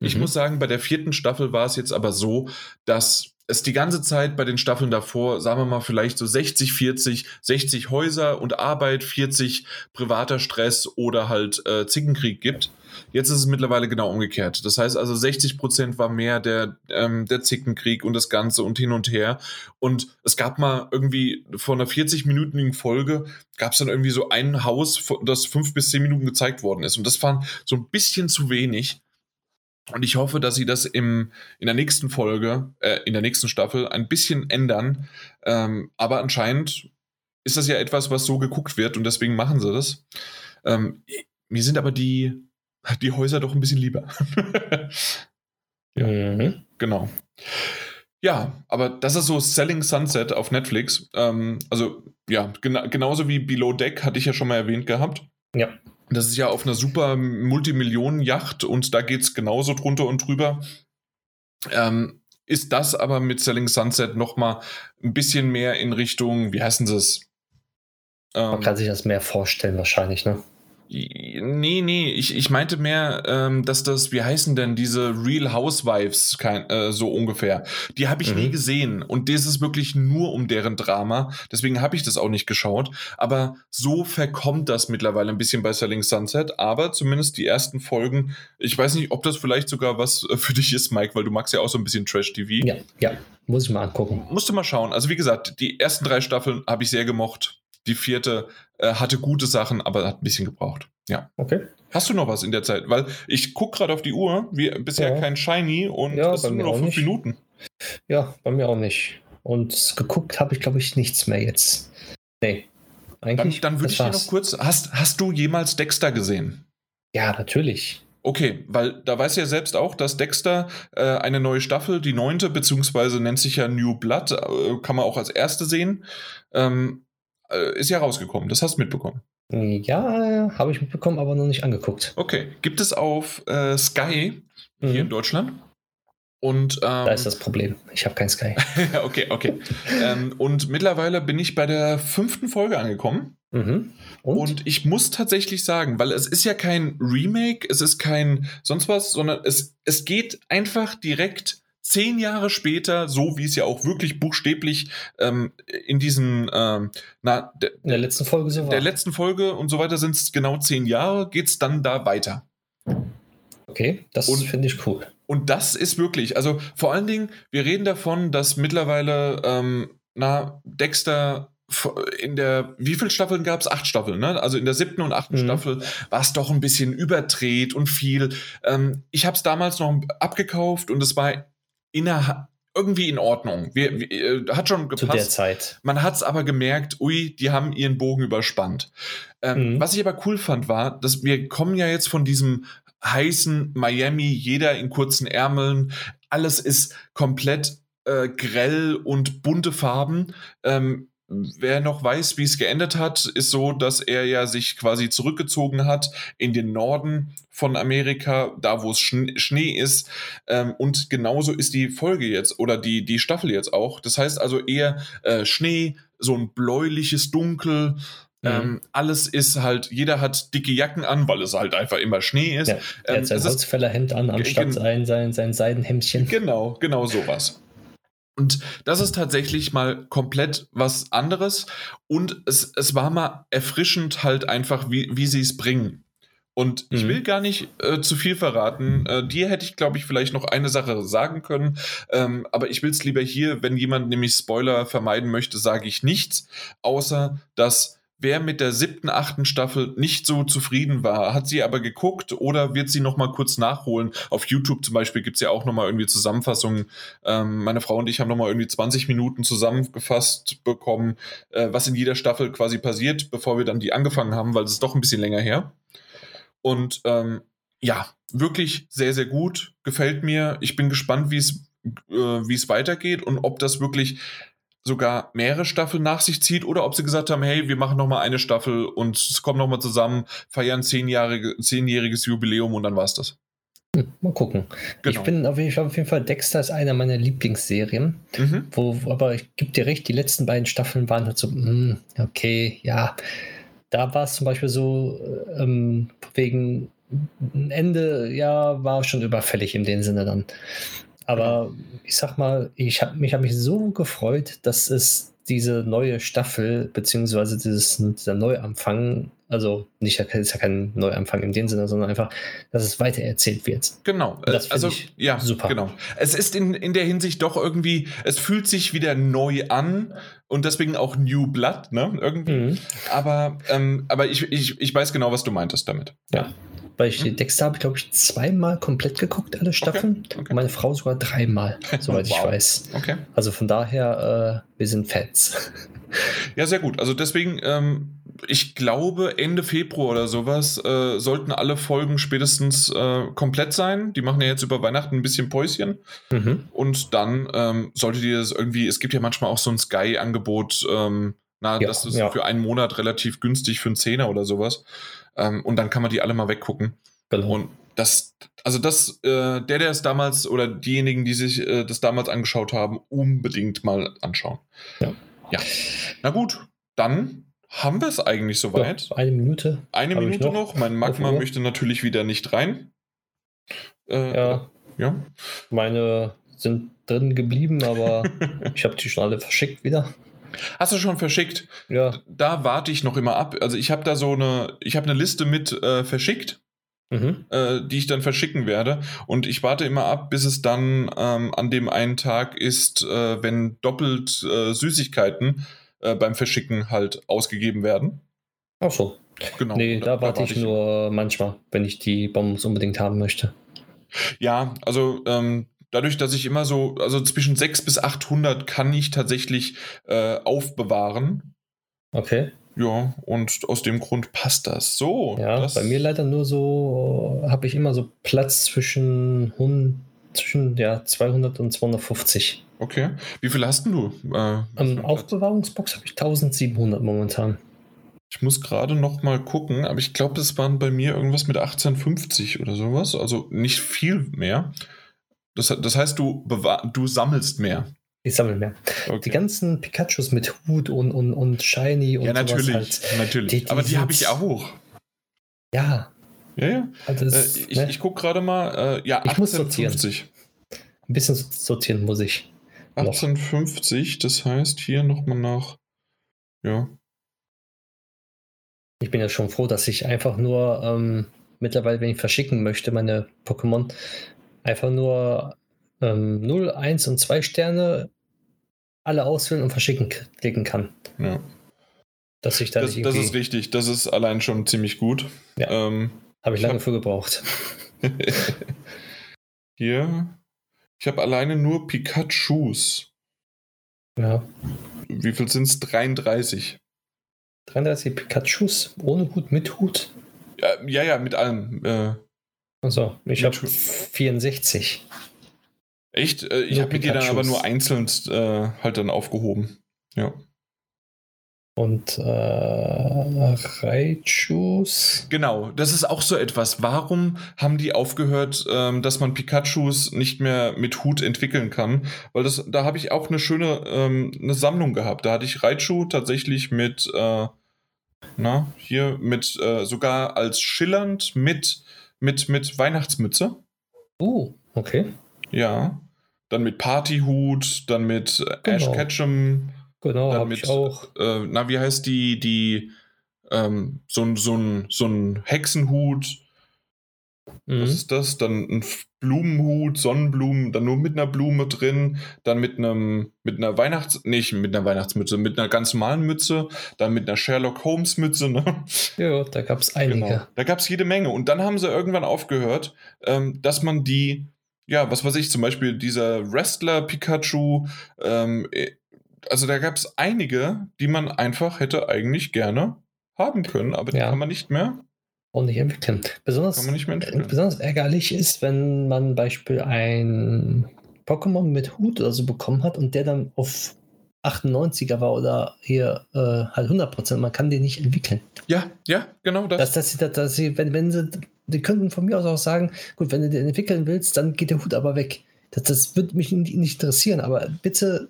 Ich mhm. muss sagen, bei der vierten Staffel war es jetzt aber so, dass es die ganze Zeit bei den Staffeln davor, sagen wir mal, vielleicht so 60, 40, 60 Häuser und Arbeit, 40 privater Stress oder halt äh, Zickenkrieg gibt. Jetzt ist es mittlerweile genau umgekehrt. Das heißt also, 60 Prozent war mehr der, ähm, der Zickenkrieg und das Ganze und hin und her. Und es gab mal irgendwie vor einer 40-minütigen Folge, gab es dann irgendwie so ein Haus, das fünf bis zehn Minuten gezeigt worden ist. Und das war so ein bisschen zu wenig. Und ich hoffe, dass sie das im, in der nächsten Folge, äh, in der nächsten Staffel ein bisschen ändern. Ähm, aber anscheinend ist das ja etwas, was so geguckt wird und deswegen machen sie das. Ähm, mir sind aber die, die Häuser doch ein bisschen lieber. ja, mhm. Genau. Ja, aber das ist so Selling Sunset auf Netflix. Ähm, also ja, gena genauso wie Below Deck hatte ich ja schon mal erwähnt gehabt. Ja. Das ist ja auf einer super Multimillionen-Yacht und da geht es genauso drunter und drüber. Ähm, ist das aber mit Selling Sunset nochmal ein bisschen mehr in Richtung, wie heißen sie es? Ähm, Man kann sich das mehr vorstellen, wahrscheinlich, ne? Nee, nee, ich, ich meinte mehr, ähm, dass das, wie heißen denn diese Real Housewives, kein, äh, so ungefähr. Die habe ich mhm. nie gesehen und das ist wirklich nur um deren Drama. Deswegen habe ich das auch nicht geschaut. Aber so verkommt das mittlerweile ein bisschen bei Selling Sunset. Aber zumindest die ersten Folgen, ich weiß nicht, ob das vielleicht sogar was äh, für dich ist, Mike, weil du magst ja auch so ein bisschen Trash-TV. Ja, ja, muss ich mal angucken. Musst du mal schauen. Also wie gesagt, die ersten drei Staffeln habe ich sehr gemocht. Die vierte äh, hatte gute Sachen, aber hat ein bisschen gebraucht. Ja. Okay. Hast du noch was in der Zeit? Weil ich gucke gerade auf die Uhr, wie, bisher ja. kein Shiny und ja, es sind nur noch fünf nicht. Minuten. Ja, bei mir auch nicht. Und geguckt habe ich, glaube ich, nichts mehr jetzt. Nee. Eigentlich. Dann, dann würde ich dir noch kurz. Hast, hast du jemals Dexter gesehen? Ja, natürlich. Okay, weil da weiß ja selbst auch, dass Dexter äh, eine neue Staffel, die neunte, beziehungsweise nennt sich ja New Blood, äh, kann man auch als erste sehen. Ähm, äh, ist ja rausgekommen. Das hast du mitbekommen. Ja, habe ich mitbekommen, aber noch nicht angeguckt. Okay. Gibt es auf äh, Sky mhm. hier in Deutschland? Und, ähm, da ist das Problem. Ich habe kein Sky. okay, okay. ähm, und mittlerweile bin ich bei der fünften Folge angekommen. Mhm. Und? und? ich muss tatsächlich sagen, weil es ist ja kein Remake, es ist kein sonst was, sondern es, es geht einfach direkt zehn Jahre später, so wie es ja auch wirklich buchstäblich ähm, in diesem, ähm, na, de, in der letzten Folge so war. Der letzten Folge und so weiter sind es genau zehn Jahre, geht es dann da weiter. Okay, das finde ich cool. Und das ist wirklich, also vor allen Dingen, wir reden davon, dass mittlerweile, ähm, na, Dexter in der, wie viele Staffeln gab es? Acht Staffeln, ne? Also in der siebten und achten mhm. Staffel war es doch ein bisschen überdreht und viel. Ähm, ich habe es damals noch abgekauft und es war innerhalb irgendwie in Ordnung. Wir, wir, äh, hat schon gepasst. Zu der Zeit. Man hat es aber gemerkt, ui, die haben ihren Bogen überspannt. Ähm, mhm. Was ich aber cool fand, war, dass wir kommen ja jetzt von diesem heißen Miami, jeder in kurzen Ärmeln, alles ist komplett äh, grell und bunte Farben. Ähm, Wer noch weiß, wie es geendet hat, ist so, dass er ja sich quasi zurückgezogen hat in den Norden von Amerika, da wo es Schnee ist. Ähm, und genauso ist die Folge jetzt oder die, die Staffel jetzt auch. Das heißt also eher äh, Schnee, so ein bläuliches Dunkel. Mhm. Ähm, alles ist halt, jeder hat dicke Jacken an, weil es halt einfach immer Schnee ist. Ja, er hat sein ähm, Holzfällerhemd an, anstatt sein, sein, sein Seidenhemdchen. Genau, genau sowas. Und das ist tatsächlich mal komplett was anderes. Und es, es war mal erfrischend halt einfach, wie, wie sie es bringen. Und ich mhm. will gar nicht äh, zu viel verraten. Äh, dir hätte ich, glaube ich, vielleicht noch eine Sache sagen können. Ähm, aber ich will es lieber hier, wenn jemand nämlich Spoiler vermeiden möchte, sage ich nichts. Außer, dass wer mit der siebten, achten Staffel nicht so zufrieden war, hat sie aber geguckt oder wird sie nochmal kurz nachholen. Auf YouTube zum Beispiel gibt es ja auch nochmal irgendwie Zusammenfassungen. Ähm, meine Frau und ich haben nochmal irgendwie 20 Minuten zusammengefasst bekommen, äh, was in jeder Staffel quasi passiert, bevor wir dann die angefangen haben, weil es ist doch ein bisschen länger her. Und ähm, ja, wirklich sehr, sehr gut. Gefällt mir. Ich bin gespannt, wie es äh, wie es weitergeht und ob das wirklich sogar mehrere Staffeln nach sich zieht oder ob sie gesagt haben, hey, wir machen noch mal eine Staffel und es kommt noch mal zusammen, feiern zehnjährige, zehnjähriges Jubiläum und dann war's das. Hm, mal gucken. Genau. Ich bin auf jeden, Fall, auf jeden Fall Dexter ist einer meiner Lieblingsserien. Mhm. Wo, aber ich gebe dir recht, die letzten beiden Staffeln waren halt so, mh, hm, okay, ja. Da war es zum Beispiel so, ähm, wegen Ende, ja, war schon überfällig in dem Sinne dann. Aber ich sag mal, ich habe mich, hab mich so gefreut, dass es diese neue Staffel, beziehungsweise dieses, dieser Neuanfang, also nicht, ist ja kein Neuanfang in dem Sinne, sondern einfach, dass es weitererzählt wird. Genau. Das also, ja, super. Genau. Es ist in, in der Hinsicht doch irgendwie, es fühlt sich wieder neu an und deswegen auch New Blood, ne? Irgendwie. Mhm. Aber, ähm, aber ich, ich, ich weiß genau, was du meintest damit. Ja. Weil ich hm. Dexter habe glaube ich, zweimal komplett geguckt, alle Staffeln. Okay. Okay. Meine Frau sogar dreimal, soweit wow. ich weiß. Okay. Also von daher, äh, wir sind Fans. Ja, sehr gut. Also deswegen, ähm, ich glaube, Ende Februar oder sowas äh, sollten alle Folgen spätestens äh, komplett sein. Die machen ja jetzt über Weihnachten ein bisschen Päuschen. Mhm. Und dann ähm, solltet ihr das irgendwie, es gibt ja manchmal auch so ein Sky-Angebot, ähm, na, ja, das ist ja. für einen Monat relativ günstig für einen Zehner oder sowas. Ähm, und dann kann man die alle mal weggucken. Genau. Und das, also das, äh, der, der es damals oder diejenigen, die sich äh, das damals angeschaut haben, unbedingt mal anschauen. Ja. ja. Na gut, dann haben wir es eigentlich soweit. Ja, eine Minute. Eine Minute noch. noch. Mein Magma möchte natürlich wieder nicht rein. Äh, ja. ja. Meine sind drin geblieben, aber ich habe die schon alle verschickt wieder. Hast du schon verschickt? Ja. Da warte ich noch immer ab. Also ich habe da so eine, ich habe eine Liste mit äh, verschickt, mhm. äh, die ich dann verschicken werde. Und ich warte immer ab, bis es dann ähm, an dem einen Tag ist, äh, wenn doppelt äh, Süßigkeiten äh, beim Verschicken halt ausgegeben werden. Ach so. Genau. Nee, da, da warte ich, ich nur manchmal, wenn ich die Bombs unbedingt haben möchte. Ja, also ähm, dadurch, dass ich immer so, also zwischen 600 bis 800 kann ich tatsächlich äh, aufbewahren. Okay. Ja, und aus dem Grund passt das. So. Ja, das bei mir leider nur so, habe ich immer so Platz zwischen, zwischen ja, 200 und 250. Okay. Wie viel hast du? Äh, um, Aufbewahrungsbox habe ich 1700 momentan. Ich muss gerade noch mal gucken, aber ich glaube, es waren bei mir irgendwas mit 1850 oder sowas. Also nicht viel mehr. Das, das heißt, du, du sammelst mehr. Ich sammle mehr. Okay. Die ganzen Pikachus mit Hut und, und, und Shiny und Ja, natürlich. Halt, natürlich. Die, die Aber die habe ich auch. Ja. Ja, ja. Also das, äh, ich ne? ich gucke gerade mal. Äh, ja, ich 1850. Ein bisschen sortieren muss ich. 1850, das heißt hier nochmal nach. Ja. Ich bin ja schon froh, dass ich einfach nur ähm, mittlerweile, wenn ich verschicken möchte, meine Pokémon, einfach nur ähm, 0, 1 und 2 Sterne alle auswählen und verschicken klicken kann. Ja. Dass ich da das, das ist richtig, das ist allein schon ziemlich gut. Ja. Ähm, Habe ich lange hab... für gebraucht. Hier. Ich habe alleine nur Pikachus. Ja. Wie viel sind es? 33. 33 Pikachus ohne Hut, mit Hut? Ja, ja, ja mit allem. Äh, also, ich habe 64. Echt? Äh, ich habe mir die dann aber nur einzeln äh, halt dann aufgehoben. Ja. Und äh, Raichus. Genau, das ist auch so etwas. Warum haben die aufgehört, ähm, dass man Pikachus nicht mehr mit Hut entwickeln kann? Weil das, da habe ich auch eine schöne ähm, eine Sammlung gehabt. Da hatte ich Raichu tatsächlich mit, äh, na, hier mit äh, sogar als schillernd mit mit, mit Weihnachtsmütze. Oh, okay. Ja. Dann mit Partyhut, dann mit genau. Ash Ketchum. Genau, dann mit, ich auch. Äh, na, wie heißt die, die, ähm, so, so, so ein Hexenhut. Mhm. Was ist das? Dann ein Blumenhut, Sonnenblumen, dann nur mit einer Blume drin, dann mit einem, mit einer Weihnachts-, nicht mit einer Weihnachtsmütze, mit einer ganz normalen Mütze, dann mit einer Sherlock Holmes Mütze, ne? Ja, da gab es einige. Genau. Da gab es jede Menge. Und dann haben sie irgendwann aufgehört, ähm, dass man die, ja, was weiß ich, zum Beispiel dieser Wrestler Pikachu, ähm, äh, also da gab es einige, die man einfach hätte eigentlich gerne haben können, aber die ja. kann man nicht mehr nicht entwickeln. Besonders, besonders ärgerlich ist, wenn man Beispiel ein Pokémon mit Hut oder so bekommen hat und der dann auf 98er war oder hier äh, halt 100%, man kann den nicht entwickeln. Ja, ja, genau das. Dass, dass sie, dass sie, wenn, wenn sie, die könnten von mir aus auch sagen, gut, wenn du den entwickeln willst, dann geht der Hut aber weg. Das, das würde mich nicht interessieren, aber bitte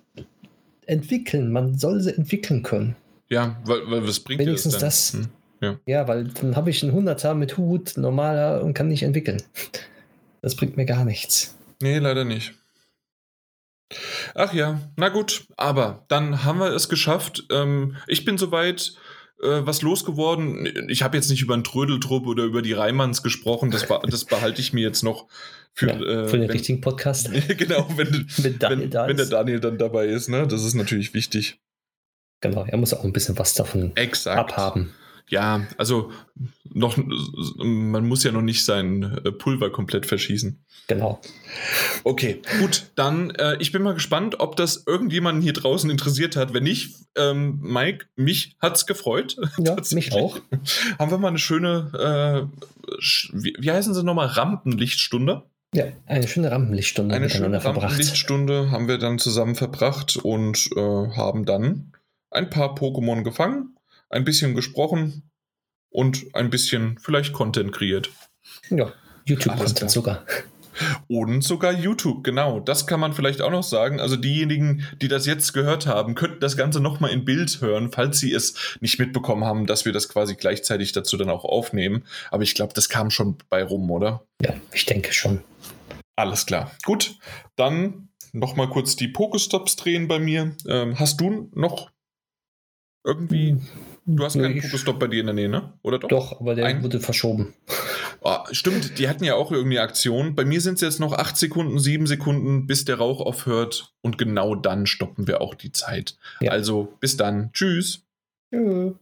entwickeln, man soll sie entwickeln können. Ja, weil, weil was bringt Wenigstens das. Hm. Ja. ja, weil dann habe ich einen 100er mit Hut, normaler und kann nicht entwickeln. Das bringt mir gar nichts. Nee, leider nicht. Ach ja, na gut, aber dann haben wir es geschafft. Ähm, ich bin soweit äh, was losgeworden. Ich habe jetzt nicht über einen Trödeltrupp oder über die Reimanns gesprochen. Das, das behalte ich mir jetzt noch für, ja, äh, für den wenn, richtigen Podcast. genau, wenn, wenn, wenn, wenn der Daniel dann dabei ist. Ne? Das ist natürlich wichtig. Genau, er muss auch ein bisschen was davon Exakt. abhaben ja, also noch, man muss ja noch nicht sein äh, Pulver komplett verschießen. Genau. Okay, gut, dann äh, ich bin mal gespannt, ob das irgendjemanden hier draußen interessiert hat. Wenn nicht, ähm, Mike, mich hat's gefreut. Ja, mich auch. Haben wir mal eine schöne, äh, wie, wie heißen sie nochmal, Rampenlichtstunde? Ja, eine schöne Rampenlichtstunde eine schöne Rampenlichtstunde haben wir dann zusammen verbracht und äh, haben dann ein paar Pokémon gefangen ein bisschen gesprochen und ein bisschen vielleicht Content kreiert. Ja, YouTube-Content sogar. Und sogar YouTube, genau. Das kann man vielleicht auch noch sagen. Also diejenigen, die das jetzt gehört haben, könnten das Ganze nochmal in Bild hören, falls sie es nicht mitbekommen haben, dass wir das quasi gleichzeitig dazu dann auch aufnehmen. Aber ich glaube, das kam schon bei rum, oder? Ja, ich denke schon. Alles klar. Gut, dann nochmal kurz die Pokestops drehen bei mir. Ähm, hast du noch irgendwie hm. Du hast keinen Pokestop bei dir in der Nähe, ne? Oder doch? Doch, aber der Ein wurde verschoben. Oh, stimmt, die hatten ja auch irgendwie Aktion. Bei mir sind es jetzt noch 8 Sekunden, 7 Sekunden, bis der Rauch aufhört. Und genau dann stoppen wir auch die Zeit. Ja. Also bis dann. Tschüss. Tschüss.